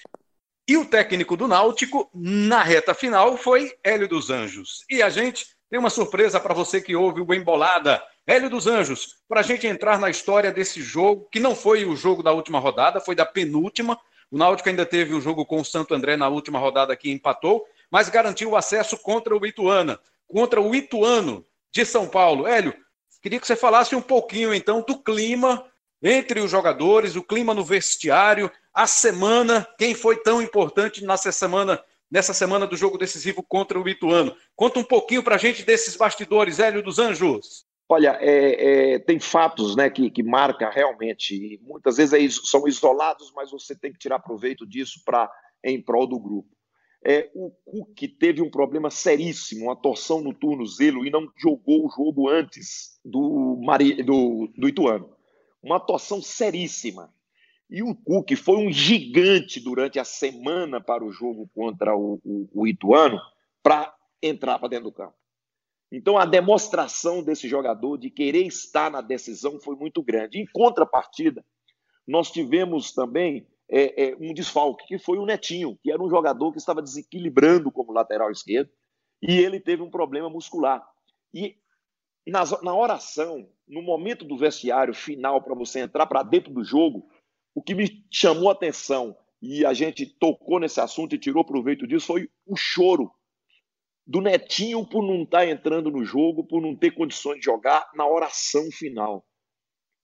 E o técnico do Náutico, na reta final, foi Hélio dos Anjos. E a gente tem uma surpresa para você que ouve o Embolada. Hélio dos Anjos, para a gente entrar na história desse jogo, que não foi o jogo da última rodada, foi da penúltima. O Náutico ainda teve um jogo com o Santo André na última rodada que empatou, mas garantiu o acesso contra o Ituana, contra o Ituano de São Paulo. Hélio, queria que você falasse um pouquinho então do clima entre os jogadores, o clima no vestiário, a semana, quem foi tão importante nessa semana, nessa semana do jogo decisivo contra o Ituano. Conta um pouquinho para a gente desses bastidores, Hélio dos Anjos. Olha, é, é, tem fatos né, que, que marca realmente. Muitas vezes é, são isolados, mas você tem que tirar proveito disso para em prol do grupo. É, o Cook teve um problema seríssimo, uma torção no tornozelo e não jogou o jogo antes do, Mari, do, do Ituano. Uma torção seríssima. E o Cook foi um gigante durante a semana para o jogo contra o, o, o Ituano para entrar para dentro do campo. Então a demonstração desse jogador de querer estar na decisão foi muito grande. Em contrapartida, nós tivemos também é, é, um desfalque, que foi o Netinho, que era um jogador que estava desequilibrando como lateral esquerdo, e ele teve um problema muscular. E na, na oração, no momento do vestiário final, para você entrar para dentro do jogo, o que me chamou a atenção, e a gente tocou nesse assunto e tirou proveito disso, foi o choro do Netinho por não estar tá entrando no jogo, por não ter condições de jogar na oração final.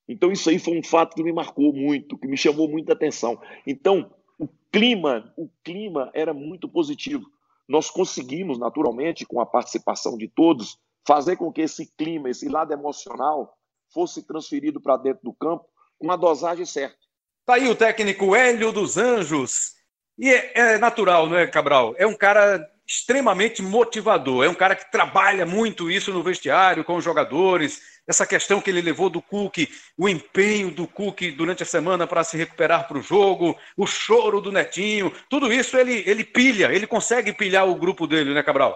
Então, isso aí foi um fato que me marcou muito, que me chamou muita atenção. Então, o clima, o clima era muito positivo. Nós conseguimos, naturalmente, com a participação de todos, fazer com que esse clima, esse lado emocional, fosse transferido para dentro do campo com a dosagem certa. Está aí o técnico Hélio dos Anjos. E é, é natural, não é, Cabral? É um cara extremamente motivador. É um cara que trabalha muito isso no vestiário, com os jogadores. Essa questão que ele levou do Cook, o empenho do Cook durante a semana para se recuperar para o jogo, o choro do Netinho, tudo isso ele, ele pilha, ele consegue pilhar o grupo dele, né, Cabral?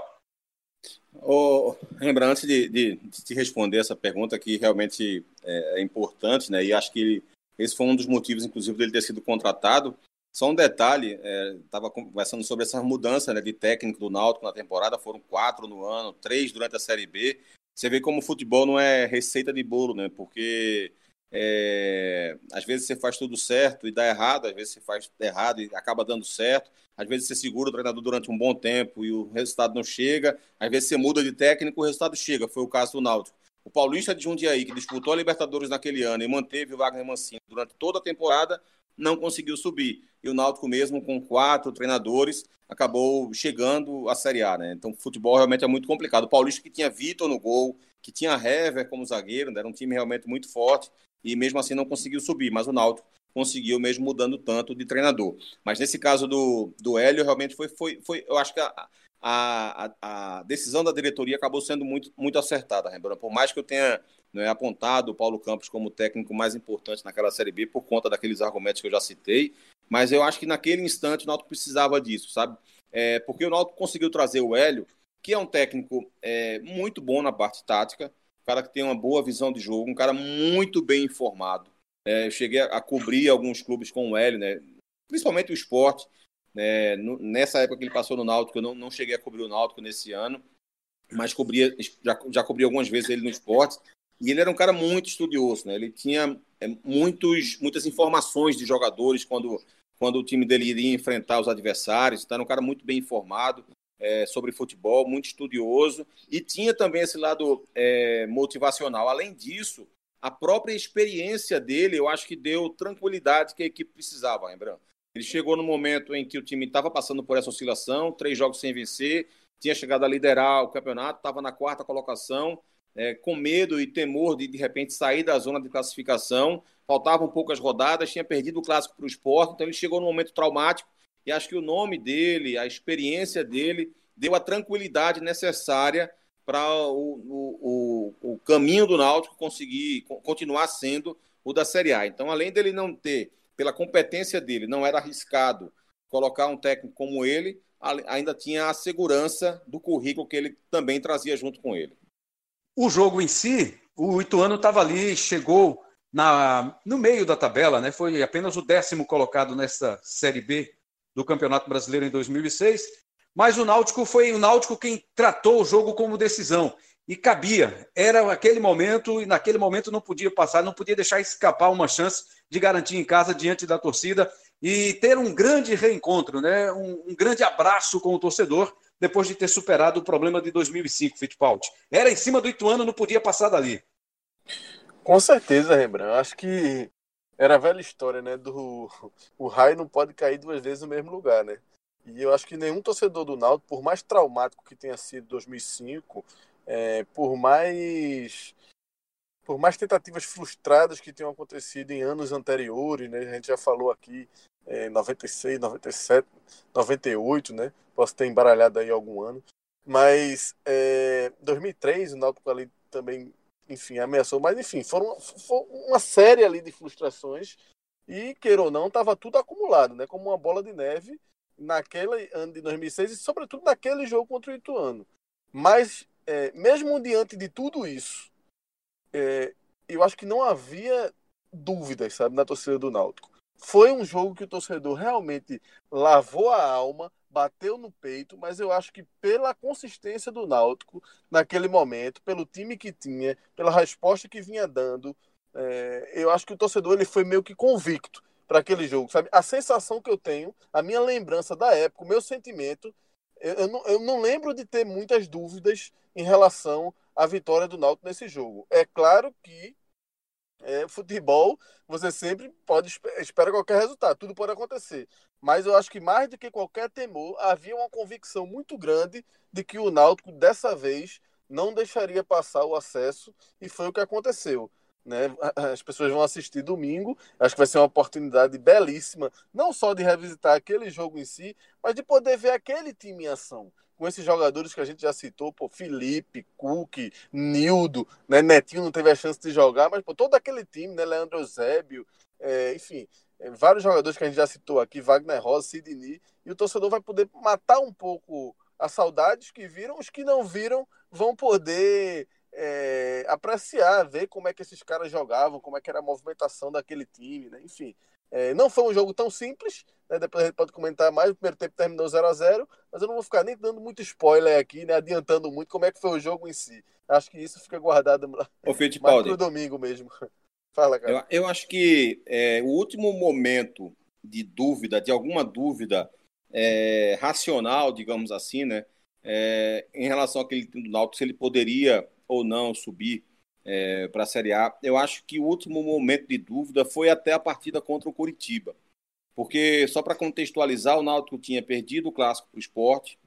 Oh, lembra, antes de, de, de, te responder essa pergunta que realmente é, é importante, né? E acho que ele, esse foi um dos motivos, inclusive, dele ter sido contratado. Só um detalhe, estava é, conversando sobre essa mudança né, de técnico do Náutico na temporada, foram quatro no ano, três durante a Série B. Você vê como o futebol não é receita de bolo, né? Porque é, às vezes você faz tudo certo e dá errado, às vezes você faz errado e acaba dando certo, às vezes você segura o treinador durante um bom tempo e o resultado não chega, às vezes você muda de técnico e o resultado chega, foi o caso do Náutico. O Paulista de Jundiaí, que disputou a Libertadores naquele ano e manteve o Wagner Mancini durante toda a temporada, não conseguiu subir. E o Náutico mesmo, com quatro treinadores, acabou chegando à Série A, né? Então, futebol realmente é muito complicado. O Paulista que tinha Vitor no gol, que tinha Hever como zagueiro, né? era um time realmente muito forte, e mesmo assim não conseguiu subir. Mas o Náutico conseguiu mesmo mudando tanto de treinador. Mas nesse caso do, do Hélio, realmente foi, foi, foi eu acho que a, a, a decisão da diretoria acabou sendo muito, muito acertada, Rembrandt. Por mais que eu tenha né, apontado o Paulo Campos como técnico mais importante naquela Série B por conta daqueles argumentos que eu já citei, mas eu acho que naquele instante o Náutico precisava disso, sabe? É, porque o Náutico conseguiu trazer o Hélio, que é um técnico é, muito bom na parte tática, um cara que tem uma boa visão de jogo, um cara muito bem informado. É, eu cheguei a, a, cobrir alguns clubes com o Hélio, né? principalmente o esporte. Né? nessa época que ele passou no Náutico, eu não, não cheguei a cobrir o Náutico nesse ano, mas cobria, já, já cobri algumas vezes ele no esporte. E ele era um cara muito estudioso, né? Ele tinha é, muitos, muitas informações de jogadores quando, quando o time dele iria enfrentar os adversários. Então, era um cara muito bem informado é, sobre futebol, muito estudioso. E tinha também esse lado é, motivacional. Além disso, a própria experiência dele, eu acho que deu tranquilidade que a equipe precisava, lembrando. Ele chegou no momento em que o time estava passando por essa oscilação, três jogos sem vencer, tinha chegado a liderar o campeonato, estava na quarta colocação é, com medo e temor de de repente sair da zona de classificação. Faltavam poucas rodadas, tinha perdido o clássico para o esporte, então ele chegou num momento traumático e acho que o nome dele, a experiência dele, deu a tranquilidade necessária para o, o, o, caminho do Náutico conseguir continuar sendo o da Série A. Então, além dele não ter, pela competência dele, não era arriscado colocar um técnico como ele, ainda tinha a segurança do currículo que ele também trazia junto com ele. O jogo em si, o Ituano estava ali, chegou na, no meio da tabela, né? foi apenas o décimo colocado nessa Série B do Campeonato Brasileiro em 2006, mas o Náutico foi o Náutico quem tratou o jogo como decisão. E cabia, era aquele momento, e naquele momento não podia passar, não podia deixar escapar uma chance de garantir em casa diante da torcida e ter um grande reencontro, né? um, um grande abraço com o torcedor depois de ter superado o problema de 2005, Fittipaldi. Era em cima do Ituano, não podia passar dali. Com certeza, Rembrandt. Acho que Era a velha história, né? Do o raio não pode cair duas vezes no mesmo lugar, né? E eu acho que nenhum torcedor do Náutico, por mais traumático que tenha sido 2005, é, por mais por mais tentativas frustradas que tenham acontecido em anos anteriores, né? A gente já falou aqui é, 96, 97, 98, né? Posso ter embaralhado aí algum ano. Mas é, 2003 o Náutico ali também, enfim, ameaçou. Mas enfim, foram, foram uma série ali de frustrações e, queira ou não, estava tudo acumulado, né? Como uma bola de neve naquele ano de 2006 e sobretudo naquele jogo contra o Ituano. Mas é, mesmo diante de tudo isso, é, eu acho que não havia dúvidas, sabe, na torcida do Náutico. Foi um jogo que o torcedor realmente lavou a alma, bateu no peito, mas eu acho que pela consistência do Náutico naquele momento, pelo time que tinha, pela resposta que vinha dando, é, eu acho que o torcedor ele foi meio que convicto para aquele jogo, sabe? A sensação que eu tenho, a minha lembrança da época, o meu sentimento, eu, eu, não, eu não lembro de ter muitas dúvidas em relação à vitória do Náutico nesse jogo. É claro que é, futebol, você sempre pode esperar qualquer resultado, tudo pode acontecer. Mas eu acho que mais do que qualquer temor, havia uma convicção muito grande de que o Náutico dessa vez não deixaria passar o acesso e foi o que aconteceu. Né? As pessoas vão assistir domingo. Acho que vai ser uma oportunidade belíssima, não só de revisitar aquele jogo em si, mas de poder ver aquele time em ação com esses jogadores que a gente já citou, pô, Felipe, Cook, Nildo, né? Netinho não teve a chance de jogar, mas pô, todo aquele time, né? Leandro Eusébio, é, enfim, é, vários jogadores que a gente já citou aqui, Wagner Rosa, Sidney, e o torcedor vai poder matar um pouco as saudades que viram, os que não viram vão poder é, apreciar, ver como é que esses caras jogavam, como é que era a movimentação daquele time, né? Enfim, é, não foi um jogo tão simples, né? depois a gente pode comentar mais. O primeiro tempo terminou 0 a 0 mas eu não vou ficar nem dando muito spoiler aqui, né? adiantando muito como é que foi o jogo em si. Acho que isso fica guardado Ô, mais para o domingo mesmo. Fala, cara. Eu, eu acho que é, o último momento de dúvida, de alguma dúvida é, racional, digamos assim, né? É, em relação àquele time do Náutico, se ele poderia ou não subir é, para a Série A. Eu acho que o último momento de dúvida foi até a partida contra o Curitiba. Porque, só para contextualizar, o Náutico tinha perdido o clássico para o esporte,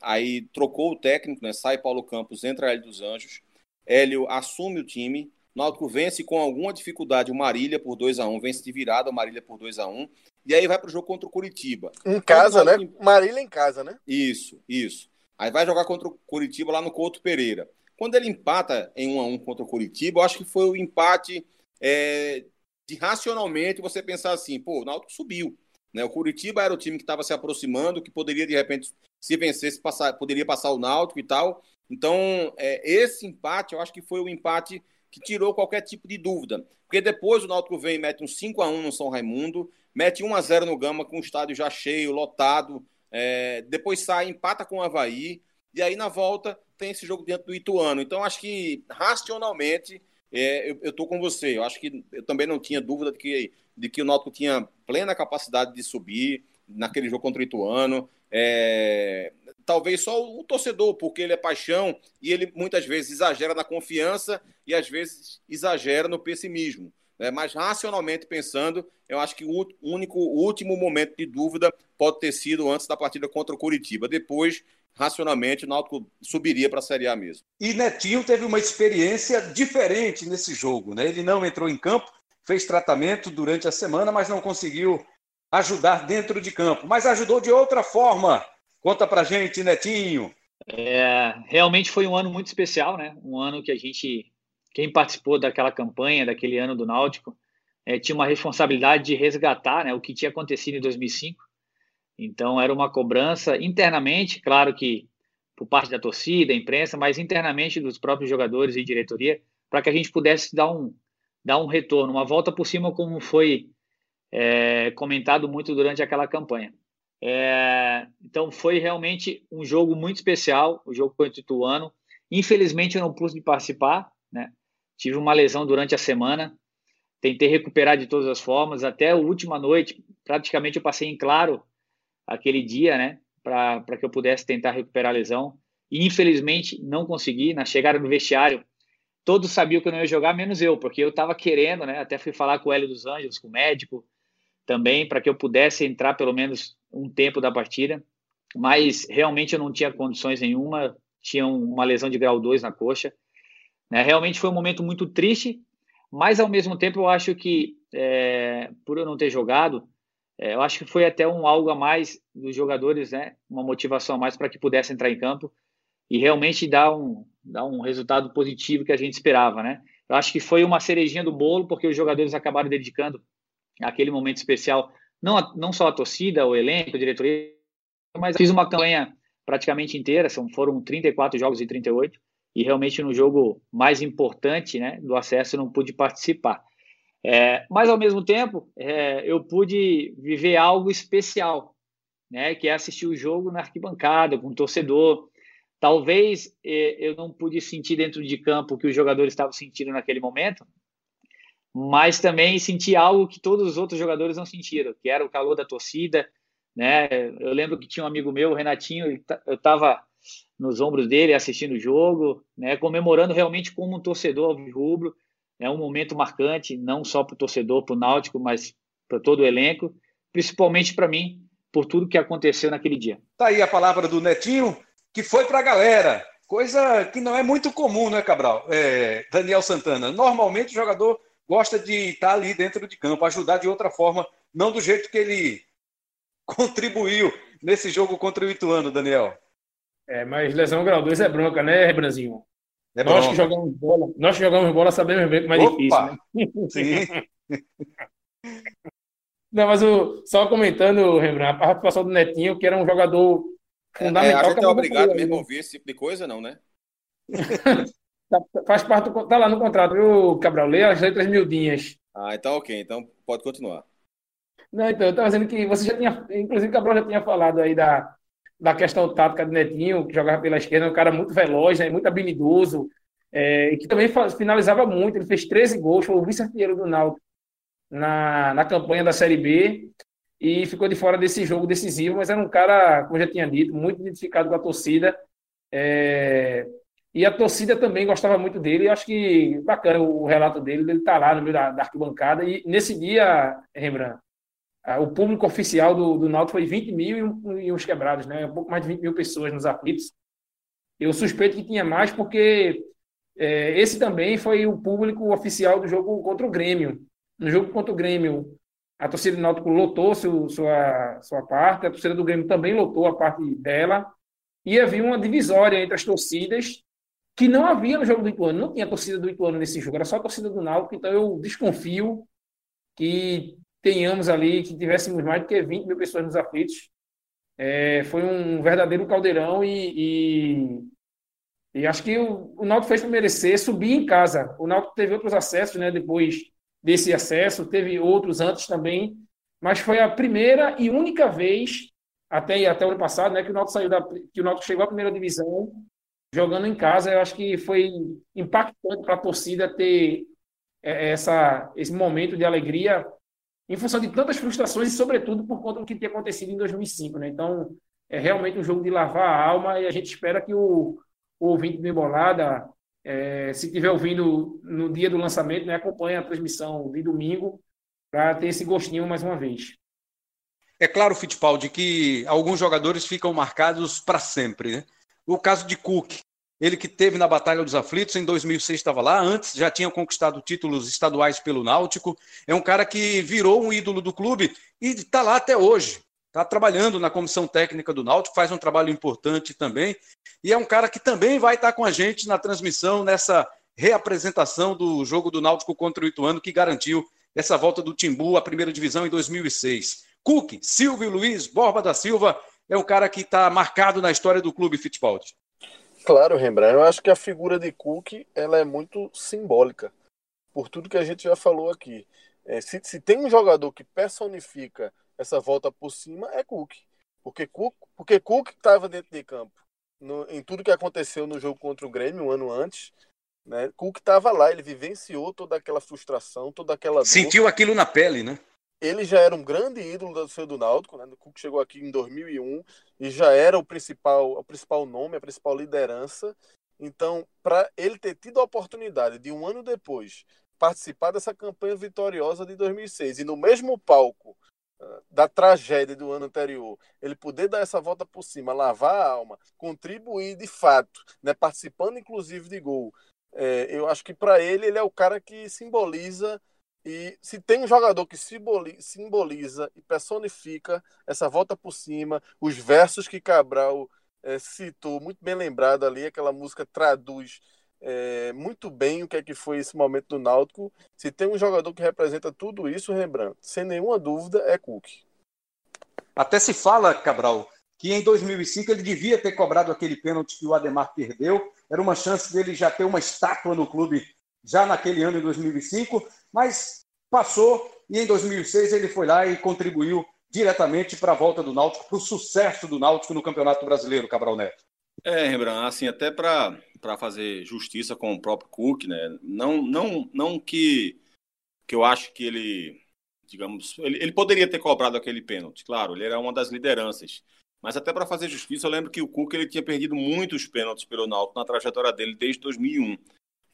aí trocou o técnico, né? sai Paulo Campos, entra Hélio dos Anjos, Hélio assume o time, o Náutico vence com alguma dificuldade o Marília por 2 a 1 vence de virada o Marília por 2 a 1 e aí vai para o jogo contra o Curitiba. Em casa, né? Marília em casa, né? Isso, isso. Aí vai jogar contra o Curitiba lá no Couto Pereira. Quando ele empata em 1 a 1 contra o Curitiba, eu acho que foi o empate é, de racionalmente você pensar assim, pô, o Náutico subiu. Né? O Curitiba era o time que estava se aproximando, que poderia, de repente, se vencesse, passar, poderia passar o Náutico e tal. Então, é, esse empate, eu acho que foi o empate que tirou qualquer tipo de dúvida. Porque depois o Náutico vem e mete um 5 a 1 no São Raimundo, mete 1 a 0 no Gama com o estádio já cheio, lotado. É, depois sai, empata com o Havaí. E aí, na volta, tem esse jogo dentro do Ituano. Então, acho que, racionalmente, é, eu estou com você. Eu acho que eu também não tinha dúvida de que, de que o Náutico tinha plena capacidade de subir naquele jogo contra o Ituano. É, talvez só o torcedor, porque ele é paixão e ele muitas vezes exagera na confiança e às vezes exagera no pessimismo. Né? Mas racionalmente pensando, eu acho que o único último momento de dúvida pode ter sido antes da partida contra o Curitiba. Depois racionalmente o Náutico subiria para a Série A mesmo. E Netinho teve uma experiência diferente nesse jogo, né? Ele não entrou em campo, fez tratamento durante a semana, mas não conseguiu ajudar dentro de campo, mas ajudou de outra forma. Conta pra gente, Netinho. É, realmente foi um ano muito especial, né? Um ano que a gente, quem participou daquela campanha, daquele ano do Náutico, é, tinha uma responsabilidade de resgatar né, o que tinha acontecido em 2005 então era uma cobrança internamente, claro que por parte da torcida, imprensa, mas internamente dos próprios jogadores e diretoria, para que a gente pudesse dar um, dar um retorno, uma volta por cima, como foi é, comentado muito durante aquela campanha. É, então foi realmente um jogo muito especial, o jogo contra o Ituano. Infelizmente eu não pude participar, né? tive uma lesão durante a semana, tentei recuperar de todas as formas, até a última noite, praticamente eu passei em claro aquele dia, né, para que eu pudesse tentar recuperar a lesão. E infelizmente não consegui. Na chegada no vestiário, todos sabiam que eu não ia jogar, menos eu, porque eu estava querendo, né? Até fui falar com o Hélio dos Anjos, com o médico também, para que eu pudesse entrar pelo menos um tempo da partida. Mas realmente eu não tinha condições nenhuma, tinha uma lesão de grau 2 na coxa. Né? Realmente foi um momento muito triste, mas ao mesmo tempo eu acho que, é, por eu não ter jogado, é, eu acho que foi até um algo a mais dos jogadores, né? Uma motivação a mais para que pudesse entrar em campo e realmente dar um, dar um resultado positivo que a gente esperava, né? Eu acho que foi uma cerejinha do bolo, porque os jogadores acabaram dedicando aquele momento especial, não, não só a torcida, o elenco, a diretoria, mas fiz uma campanha praticamente inteira, são, foram 34 jogos e 38, e realmente no jogo mais importante né, do acesso não pude participar. É, mas, ao mesmo tempo, é, eu pude viver algo especial, né, que é assistir o jogo na arquibancada, com o torcedor. Talvez é, eu não pude sentir dentro de campo o que os jogadores estavam sentindo naquele momento, mas também senti algo que todos os outros jogadores não sentiram, que era o calor da torcida. Né? Eu lembro que tinha um amigo meu, o Renatinho, eu estava nos ombros dele assistindo o jogo, né? comemorando realmente como um torcedor rubro é um momento marcante, não só para o torcedor, para o Náutico, mas para todo o elenco, principalmente para mim, por tudo que aconteceu naquele dia. Tá aí a palavra do Netinho, que foi para a galera. Coisa que não é muito comum, né, Cabral? É, Daniel Santana. Normalmente o jogador gosta de estar tá ali dentro de campo, ajudar de outra forma, não do jeito que ele contribuiu nesse jogo contra o Ituano, Daniel. É, mas lesão grau 2 é bronca, né, Brasil? É nós que jogamos bola, nós que jogamos bola sabemos bem como é Opa! difícil, né? Sim. Não, mas o, só comentando, Rembrandt, a participação do Netinho, que era um jogador fundamental. É, a gente é obrigado mesmo a ouvir esse tipo de coisa, não, né? tá, faz parte do, tá lá no contrato, viu, Cabral? Lê as letras miudinhas. Ah, então ok, então pode continuar. Não, então, eu estava dizendo que você já tinha, inclusive o Cabral já tinha falado aí da, da questão tática do Netinho, que jogava pela esquerda, um cara muito veloz, né, muito habilidoso, é, que também finalizava muito. Ele fez 13 gols, foi o vice-artilheiro do Náutico na, na campanha da Série B e ficou de fora desse jogo decisivo, mas era um cara, como eu já tinha dito, muito identificado com a torcida. É, e a torcida também gostava muito dele. acho que bacana o relato dele, ele tá lá no meio da, da arquibancada. E nesse dia, Rembrandt, o público oficial do, do Náutico foi 20 mil e, uns quebrados, né? Um pouco mais de 20 mil pessoas nos aflitos. Eu suspeito que tinha mais porque é, esse também foi o público oficial do jogo contra o Grêmio. No jogo contra o Grêmio, a torcida do Náutico lotou seu, sua, sua parte, a torcida do Grêmio também lotou a parte dela, e havia uma divisória entre as torcidas que não havia no jogo do Ituano. Não tinha torcida do Ituano nesse jogo, era só a torcida do Náutico, então eu desconfio que tenhamos ali, que tivéssemos mais do que 20 mil pessoas nos aflitos. É, foi um verdadeiro caldeirão e, e, e acho que o, o Náutico fez para merecer subir em casa. O Náutico teve outros acessos, né, depois desse acesso, teve outros antes também, mas foi a primeira e única vez até até o ano passado, né, que o Náutico saiu da que o Náutico chegou à primeira divisão jogando em casa. Eu acho que foi impactante para a torcida ter é, essa esse momento de alegria em função de tantas frustrações e, sobretudo, por conta do que tinha acontecido em 2005. Né? Então, é realmente um jogo de lavar a alma e a gente espera que o, o ouvinte do Embolada, é, se estiver ouvindo no dia do lançamento, né, acompanhe a transmissão de domingo para ter esse gostinho mais uma vez. É claro, Fittipaldi, que alguns jogadores ficam marcados para sempre. Né? O caso de Cook, ele que teve na Batalha dos Aflitos, em 2006 estava lá, antes já tinha conquistado títulos estaduais pelo Náutico. É um cara que virou um ídolo do clube e está lá até hoje. Está trabalhando na comissão técnica do Náutico, faz um trabalho importante também. E é um cara que também vai estar com a gente na transmissão, nessa reapresentação do jogo do Náutico contra o Ituano, que garantiu essa volta do Timbu à primeira divisão em 2006. Cook, Silvio Luiz, Borba da Silva, é um cara que está marcado na história do clube Fittipaldi. Claro, Rembrandt. Eu acho que a figura de Cook ela é muito simbólica, por tudo que a gente já falou aqui. É, se, se, tem um jogador que personifica essa volta por cima, é Cook. Porque Cook porque Cook estava dentro de campo. No, em tudo que aconteceu no jogo contra o Grêmio um ano antes, né? Cook estava lá, ele vivenciou toda aquela frustração, toda aquela dor. Sentiu aquilo na pele, né? Ele já era um grande ídolo do seu do Náutico, né? O Cook chegou aqui em 2001 e já era o principal, o principal nome, a principal liderança. Então, para ele ter tido a oportunidade de um ano depois participar dessa campanha vitoriosa de 2006 e no mesmo palco uh, da tragédia do ano anterior, ele poder dar essa volta por cima, lavar a alma, contribuir de fato, né, participando inclusive de gol, é, eu acho que para ele ele é o cara que simboliza e se tem um jogador que simboliza e personifica essa volta por cima, os versos que Cabral é, citou, muito bem lembrado ali, aquela música traduz é, muito bem o que é que foi esse momento do Náutico. Se tem um jogador que representa tudo isso, Rembrandt, sem nenhuma dúvida, é Cook. Até se fala, Cabral, que em 2005 ele devia ter cobrado aquele pênalti que o Ademar perdeu. Era uma chance dele já ter uma estátua no clube já naquele ano, em 2005, mas passou e em 2006 ele foi lá e contribuiu diretamente para a volta do Náutico, para o sucesso do Náutico no Campeonato Brasileiro, Cabral Neto. É, Rembrandt, assim, até para fazer justiça com o próprio Cook, né? Não, não, não que, que eu acho que ele, digamos, ele, ele poderia ter cobrado aquele pênalti, claro, ele era uma das lideranças. Mas até para fazer justiça, eu lembro que o Cook ele tinha perdido muitos pênaltis pelo Náutico na trajetória dele desde 2001.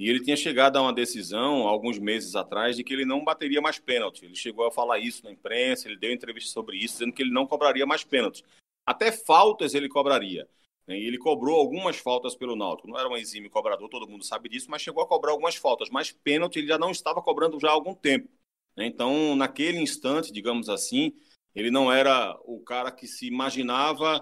E ele tinha chegado a uma decisão, alguns meses atrás, de que ele não bateria mais pênalti. Ele chegou a falar isso na imprensa, ele deu entrevista sobre isso, dizendo que ele não cobraria mais pênalti. Até faltas ele cobraria. Né? E ele cobrou algumas faltas pelo Náutico. Não era um exímio cobrador, todo mundo sabe disso, mas chegou a cobrar algumas faltas. Mas pênalti ele já não estava cobrando já há algum tempo. Né? Então, naquele instante, digamos assim, ele não era o cara que se imaginava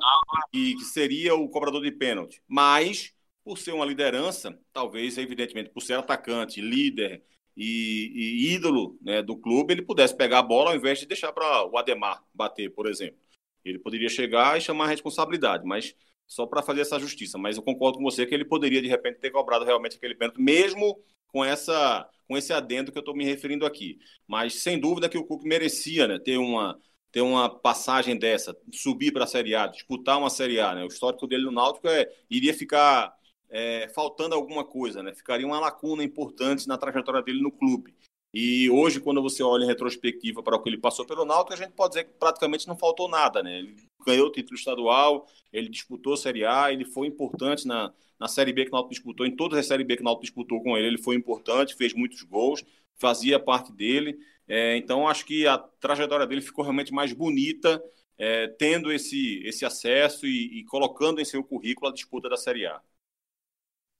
que, que seria o cobrador de pênalti. Mas por ser uma liderança, talvez, evidentemente, por ser atacante, líder e, e ídolo né, do clube, ele pudesse pegar a bola ao invés de deixar para o Ademar bater, por exemplo. Ele poderia chegar e chamar a responsabilidade, mas só para fazer essa justiça. Mas eu concordo com você que ele poderia, de repente, ter cobrado realmente aquele pênalti, mesmo com essa com esse adendo que eu estou me referindo aqui. Mas sem dúvida que o Cook merecia né, ter uma ter uma passagem dessa, subir para a Série A, disputar uma Série A. Né? O histórico dele no Náutico é, iria ficar é, faltando alguma coisa, né? Ficaria uma lacuna importante na trajetória dele no clube. E hoje, quando você olha em retrospectiva para o que ele passou pelo Náutico, a gente pode dizer que praticamente não faltou nada, né? Ele ganhou o título estadual, ele disputou a Série A, ele foi importante na, na Série B que o Náutico disputou, em todas as Série B que o Náutico disputou com ele, ele foi importante, fez muitos gols, fazia parte dele. É, então, acho que a trajetória dele ficou realmente mais bonita, é, tendo esse, esse acesso e, e colocando em seu currículo a disputa da Série A.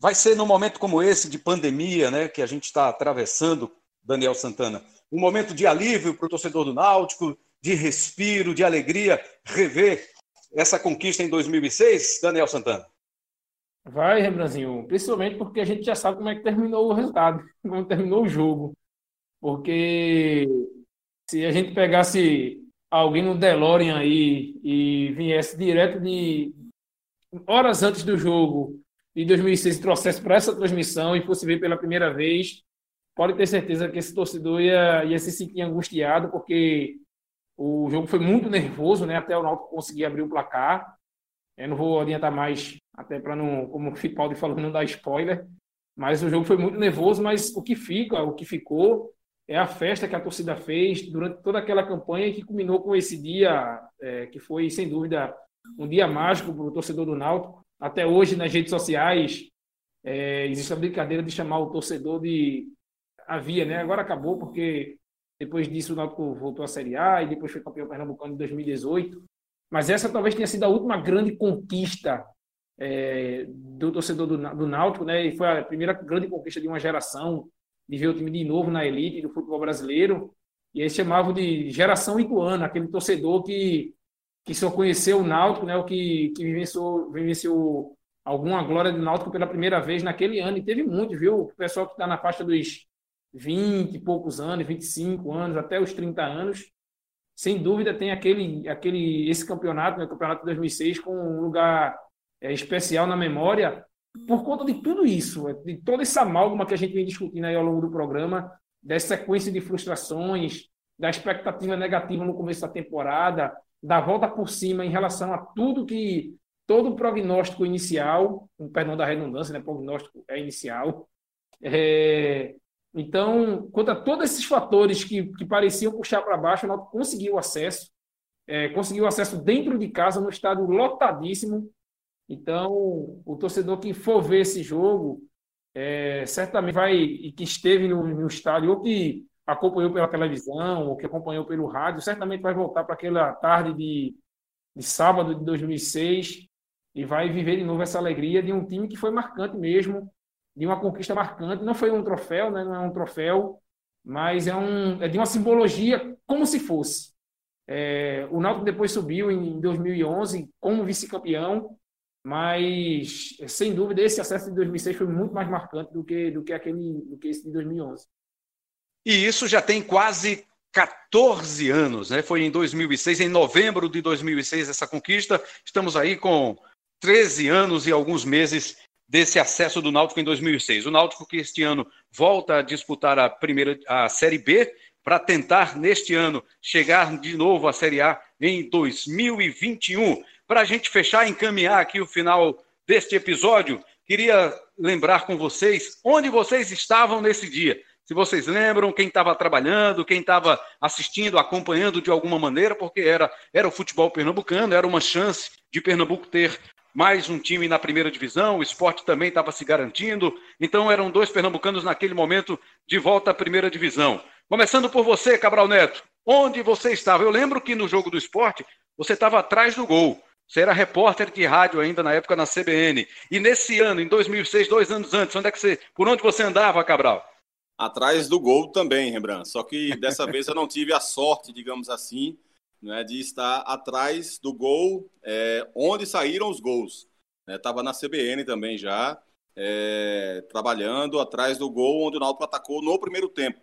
Vai ser num momento como esse de pandemia, né, que a gente está atravessando, Daniel Santana, um momento de alívio para o torcedor do Náutico, de respiro, de alegria, rever essa conquista em 2006, Daniel Santana? Vai, Rembrandtzinho, principalmente porque a gente já sabe como é que terminou o resultado, como terminou o jogo. Porque se a gente pegasse alguém no DeLorean aí e viesse direto de horas antes do jogo de 2006 trouxesse para essa transmissão e fosse ver pela primeira vez, pode ter certeza que esse torcedor ia, ia se sentir angustiado, porque o jogo foi muito nervoso, né? Até o Náutico conseguir abrir o placar. Eu não vou adiantar mais, até para não, como o Fittipaldi falou, não dar spoiler. Mas o jogo foi muito nervoso, mas o que fica, o que ficou, é a festa que a torcida fez durante toda aquela campanha que culminou com esse dia, é, que foi, sem dúvida, um dia mágico para o torcedor do Náutico. Até hoje, nas redes sociais, é, existe a brincadeira de chamar o torcedor de. Havia, né? Agora acabou, porque depois disso o Náutico voltou à Série A e depois foi campeão pernambucano em 2018. Mas essa talvez tenha sido a última grande conquista é, do torcedor do, do Náutico, né? E foi a primeira grande conquista de uma geração de ver o time de novo na elite do futebol brasileiro. E eles chamavam de geração iguana, aquele torcedor que que só conheceu o Náutico, né, o que, que vivenciou, vivenciou alguma glória do Náutico pela primeira vez naquele ano, e teve muito, viu? O pessoal que está na faixa dos 20 e poucos anos, 25 anos, até os 30 anos, sem dúvida tem aquele, aquele esse campeonato, né, o campeonato de 2006, com um lugar é, especial na memória, por conta de tudo isso, de toda essa amálgama que a gente vem discutindo aí ao longo do programa, dessa sequência de frustrações, da expectativa negativa no começo da temporada, dar volta por cima em relação a tudo que todo o prognóstico inicial, perdão da redundância, né, prognóstico é inicial. É, então, contra todos esses fatores que, que pareciam puxar para baixo, o Náutico conseguiu acesso, é, conseguiu acesso dentro de casa, no estádio lotadíssimo, Então, o torcedor que for ver esse jogo, é, certamente vai, e que esteve no, no estádio, ou que acompanhou pela televisão, ou que acompanhou pelo rádio, certamente vai voltar para aquela tarde de, de sábado de 2006 e vai viver de novo essa alegria de um time que foi marcante mesmo, de uma conquista marcante. Não foi um troféu, né? não é um troféu, mas é, um, é de uma simbologia como se fosse. É, o Náutico depois subiu em 2011 como vice-campeão, mas sem dúvida esse acesso de 2006 foi muito mais marcante do que do que aquele do que esse de 2011. E isso já tem quase 14 anos, né? Foi em 2006, em novembro de 2006 essa conquista. Estamos aí com 13 anos e alguns meses desse acesso do Náutico em 2006. O Náutico que este ano volta a disputar a primeira a Série B para tentar neste ano chegar de novo à Série A em 2021. Para a gente fechar e encaminhar aqui o final deste episódio, queria lembrar com vocês onde vocês estavam nesse dia. Se vocês lembram, quem estava trabalhando, quem estava assistindo, acompanhando de alguma maneira, porque era, era o futebol pernambucano, era uma chance de Pernambuco ter mais um time na primeira divisão, o esporte também estava se garantindo, então eram dois pernambucanos naquele momento de volta à primeira divisão. Começando por você, Cabral Neto, onde você estava? Eu lembro que no jogo do esporte você estava atrás do gol. Você era repórter de rádio ainda na época na CBN. E nesse ano, em 2006, dois anos antes, onde é que você, por onde você andava, Cabral? Atrás do gol também, Rembrandt. Só que dessa vez eu não tive a sorte, digamos assim, né, de estar atrás do gol, é, onde saíram os gols. Estava né, na CBN também já, é, trabalhando atrás do gol onde o Náutico atacou no primeiro tempo.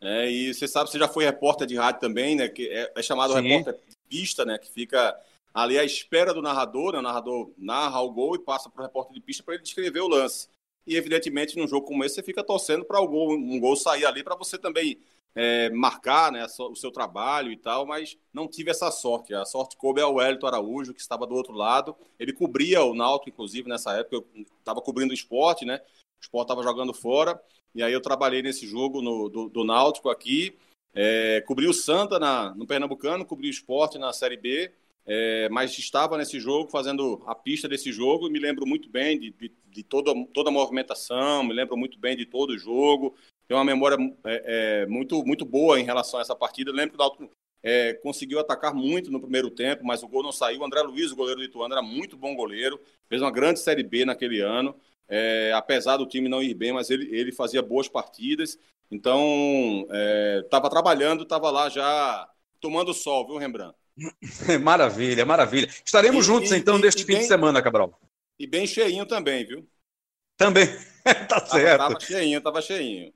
É, e você sabe, você já foi repórter de rádio também, né? Que é, é chamado Sim. repórter de pista, né? Que fica ali à espera do narrador, né? O narrador narra o gol e passa para o repórter de pista para ele descrever o lance. E evidentemente, num jogo como esse, você fica torcendo para um gol sair ali para você também é, marcar né, o seu trabalho e tal, mas não tive essa sorte. A sorte coube ao Wellington Araújo, que estava do outro lado. Ele cobria o Náutico, inclusive, nessa época. Eu estava cobrindo o esporte, né? O esporte estava jogando fora. E aí eu trabalhei nesse jogo no, do, do Náutico aqui. É, cobri o Santa na, no Pernambucano, cobri o esporte na Série B, é, mas estava nesse jogo, fazendo a pista desse jogo, me lembro muito bem de, de, de toda, toda a movimentação, me lembro muito bem de todo o jogo, tenho uma memória é, é, muito, muito boa em relação a essa partida, eu lembro que o Náutico é, conseguiu atacar muito no primeiro tempo, mas o gol não saiu, o André Luiz, o goleiro do Ituano, era muito bom goleiro, fez uma grande Série B naquele ano, é, apesar do time não ir bem, mas ele, ele fazia boas partidas. Então, estava é, trabalhando, estava lá já tomando sol, viu, Rembrandt? maravilha, maravilha. Estaremos e, juntos, e, então, e, neste fim bem, de semana, Cabral. E bem cheinho também, viu? Também, tá certo. Tava cheinho, tava cheinho.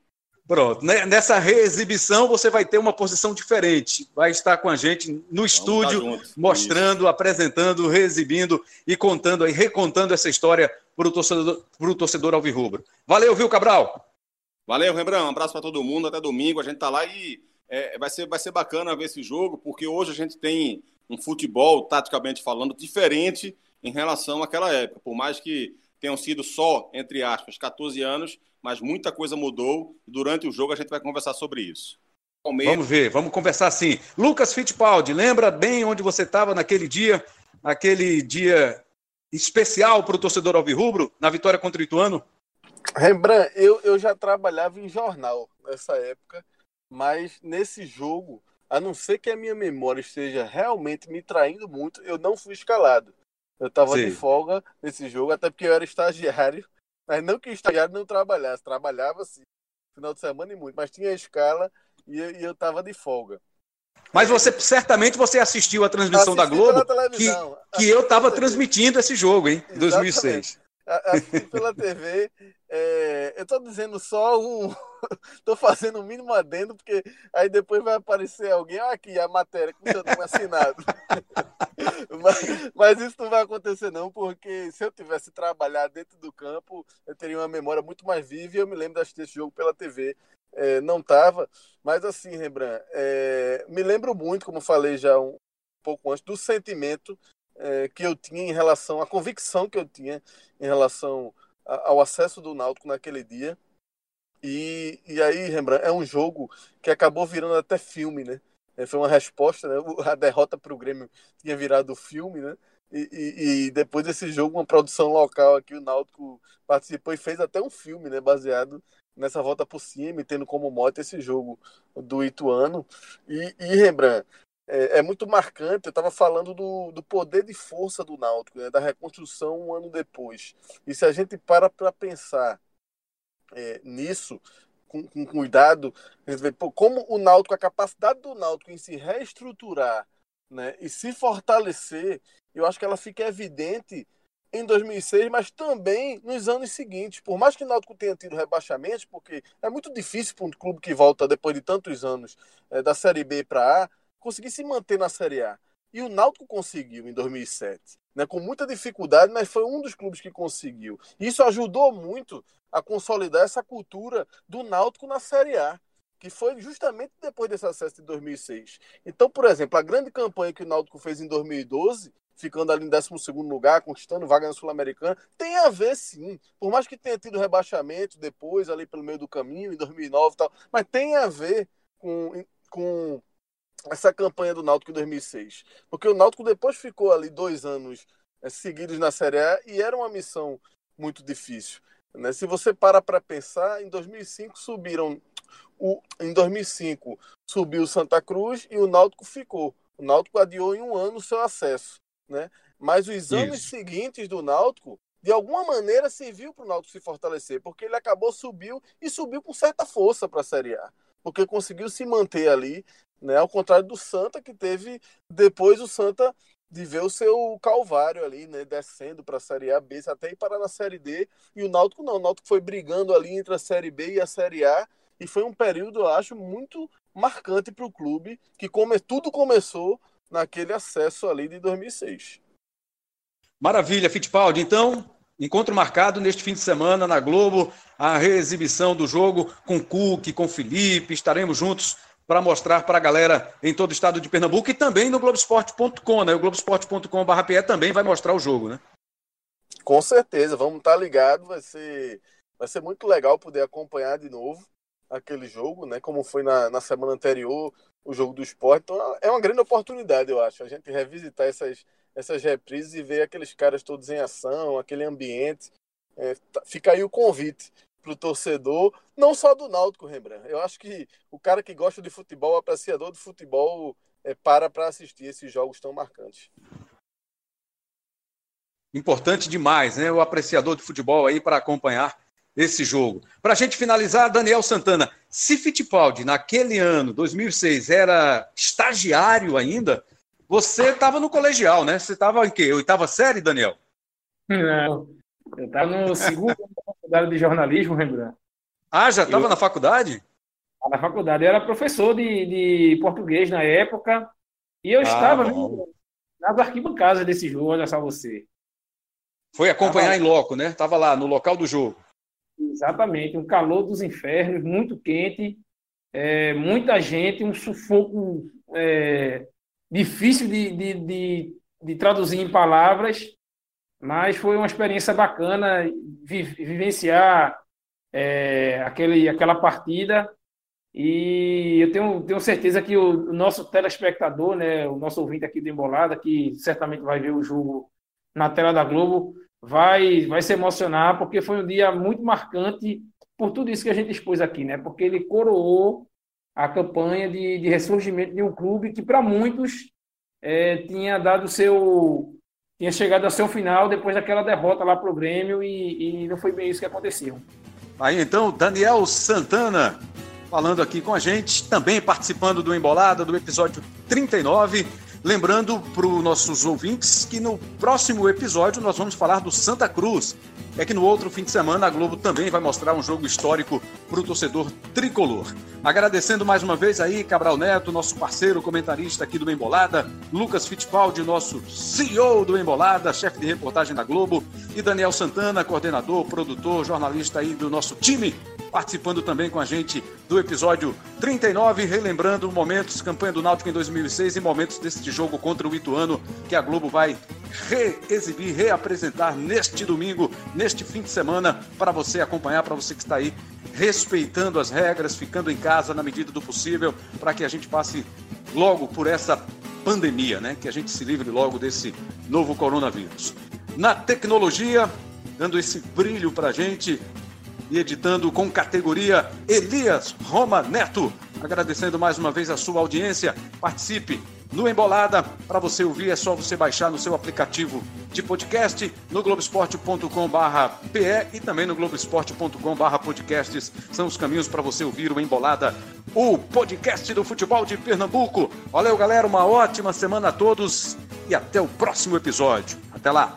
Pronto, nessa reexibição você vai ter uma posição diferente. Vai estar com a gente no Vamos estúdio, mostrando, Isso. apresentando, reexibindo e contando aí, recontando essa história para o torcedor, pro torcedor alvirrubro. Valeu, viu, Cabral? Valeu, Rembrandt. Um abraço para todo mundo. Até domingo. A gente tá lá e é, vai, ser, vai ser bacana ver esse jogo, porque hoje a gente tem um futebol, taticamente falando, diferente em relação àquela época. Por mais que tenham sido só, entre aspas, 14 anos, mas muita coisa mudou. Durante o jogo a gente vai conversar sobre isso. Palmeiras... Vamos ver, vamos conversar sim. Lucas Fittipaldi, lembra bem onde você estava naquele dia, aquele dia especial para o torcedor alvirrubro na vitória contra o Ituano? Rembrandt, eu, eu já trabalhava em jornal nessa época, mas nesse jogo, a não ser que a minha memória esteja realmente me traindo muito, eu não fui escalado. Eu estava de folga nesse jogo, até porque eu era estagiário, mas não que estagiário não trabalhasse, trabalhava sim, final de semana e muito, mas tinha escala e, e eu estava de folga. Mas você certamente você assistiu a transmissão Assisti da Globo que, que eu estava transmitindo esse jogo, hein? Em 2006. Assisti pela TV. É, eu estou dizendo só um. Estou fazendo o um mínimo adendo, porque aí depois vai aparecer alguém. Ah, aqui a matéria com seu nome assinado. mas, mas, isso não vai acontecer, não, porque se eu tivesse trabalhado dentro do campo, eu teria uma memória muito mais viva e eu me lembro de assistir esse jogo pela TV é, não estava. Mas assim, Rembrandt, é, me lembro muito, como falei já um pouco antes, do sentimento é, que eu tinha em relação, a convicção que eu tinha em relação ao acesso do Náutico naquele dia. E, e aí, Rembrandt, é um jogo que acabou virando até filme, né? É, foi uma resposta, né? A derrota para o Grêmio tinha virado filme, né? E, e, e, depois desse jogo, uma produção local aqui, o Náutico participou e fez até um filme, né, baseado nessa volta por cima, tendo como mote esse jogo do Ituano. E, e Rembrandt, é, é, muito marcante. Eu estava falando do, do poder de força do Náutico, né, da reconstrução um ano depois. E se a gente para para pensar é, nisso, com, com, cuidado, a gente vê pô, como o Náutico, a capacidade do Náutico em se reestruturar né, e se fortalecer, eu acho que ela fica evidente em 2006, mas também nos anos seguintes. Por mais que o Náutico tenha tido rebaixamentos, porque é muito difícil para um clube que volta depois de tantos anos é, da Série B para A conseguir se manter na Série A. E o Náutico conseguiu em 2007, né, com muita dificuldade, mas foi um dos clubes que conseguiu. Isso ajudou muito a consolidar essa cultura do Náutico na Série A, que foi justamente depois desse acesso de 2006. Então, por exemplo, a grande campanha que o Náutico fez em 2012 ficando ali em 12 lugar, conquistando vaga na Sul-Americana, tem a ver sim. Por mais que tenha tido rebaixamento depois, ali pelo meio do caminho, em 2009 e tal, mas tem a ver com, com essa campanha do Náutico em 2006. Porque o Náutico depois ficou ali dois anos é, seguidos na Série A e era uma missão muito difícil. Né? Se você para para pensar, em 2005 subiram. O, em 2005 subiu o Santa Cruz e o Náutico ficou. O Náutico adiou em um ano o seu acesso né? Mas os anos Isso. seguintes do Náutico, de alguma maneira, serviu para o Náutico se fortalecer, porque ele acabou, subiu e subiu com certa força para a Série A, porque conseguiu se manter ali, né? Ao contrário do Santa, que teve depois o Santa de ver o seu calvário ali, né, descendo para a Série A, B, até ir parar na Série D, e o Náutico não, o Náutico foi brigando ali entre a Série B e a Série A, e foi um período, eu acho, muito marcante para o clube, que come, tudo começou naquele acesso ali de 2006. Maravilha, Fittipaldi. Então, encontro marcado neste fim de semana na Globo, a reexibição do jogo com Cook, com Felipe. Estaremos juntos para mostrar para a galera em todo o estado de Pernambuco e também no Globoesporte.com, né? O Globoesporte.com.br também vai mostrar o jogo, né? Com certeza, vamos estar ligados. Vai ser, vai ser muito legal poder acompanhar de novo aquele jogo, né? Como foi na, na semana anterior, o jogo do esporte. Então é uma grande oportunidade, eu acho, a gente revisitar essas, essas reprises e ver aqueles caras todos em ação, aquele ambiente. É, tá, fica aí o convite para o torcedor, não só do Náutico, Rembrandt. Eu acho que o cara que gosta de futebol, o apreciador de futebol, é, para para assistir esses jogos tão marcantes. Importante demais, né? O apreciador de futebol aí para acompanhar esse jogo. Para a gente finalizar, Daniel Santana, se Fittipaldi naquele ano, 2006, era estagiário ainda, você estava no colegial, né? Você estava em quê? Oitava série, Daniel? Não, eu estava no segundo ano da faculdade de jornalismo, Rembrandt. Ah, já estava eu... na faculdade? Na faculdade. Eu era professor de, de português na época e eu ah, estava nas arquibancadas desse jogo, olha só você. Foi acompanhar tava... em loco, né? Estava lá no local do jogo. Exatamente, um calor dos infernos, muito quente, é, muita gente, um sufoco é, difícil de, de, de, de, traduzir em palavras, mas foi uma experiência bacana vi, vivenciar é, aquele, aquela partida. E eu tenho, tenho certeza que o, o nosso telespectador, né, o nosso ouvinte aqui do Embolada, que certamente vai ver o jogo na tela da Globo, vai, vai se emocionar, porque foi um dia muito marcante por tudo isso que a gente expôs aqui, né? Porque ele coroou a campanha de, de ressurgimento de um clube que, para muitos, é, tinha dado seu. tinha chegado ao seu final depois daquela derrota lá para o Grêmio e, e não foi bem isso que aconteceu. Aí então, Daniel Santana falando aqui com a gente, também participando do Embolada, do episódio 39. Lembrando para os nossos ouvintes que no próximo episódio nós vamos falar do Santa Cruz. É que no outro fim de semana a Globo também vai mostrar um jogo histórico para o torcedor tricolor. Agradecendo mais uma vez aí Cabral Neto, nosso parceiro comentarista aqui do Embolada, Lucas Fittipaldi, nosso CEO do Embolada, chefe de reportagem da Globo, e Daniel Santana, coordenador, produtor, jornalista aí do nosso time participando também com a gente do episódio 39, relembrando momentos, campanha do Náutico em 2006 e momentos deste jogo contra o Ituano, que a Globo vai reexibir, reapresentar neste domingo, neste fim de semana, para você acompanhar, para você que está aí respeitando as regras, ficando em casa na medida do possível, para que a gente passe logo por essa pandemia, né? Que a gente se livre logo desse novo coronavírus. Na tecnologia, dando esse brilho para a gente e editando com categoria Elias Roma Neto. Agradecendo mais uma vez a sua audiência. Participe no Embolada. Para você ouvir, é só você baixar no seu aplicativo de podcast no globesport.com/pe e também no globesport.com/podcasts. São os caminhos para você ouvir o Embolada, o podcast do futebol de Pernambuco. Valeu, galera, uma ótima semana a todos e até o próximo episódio. Até lá.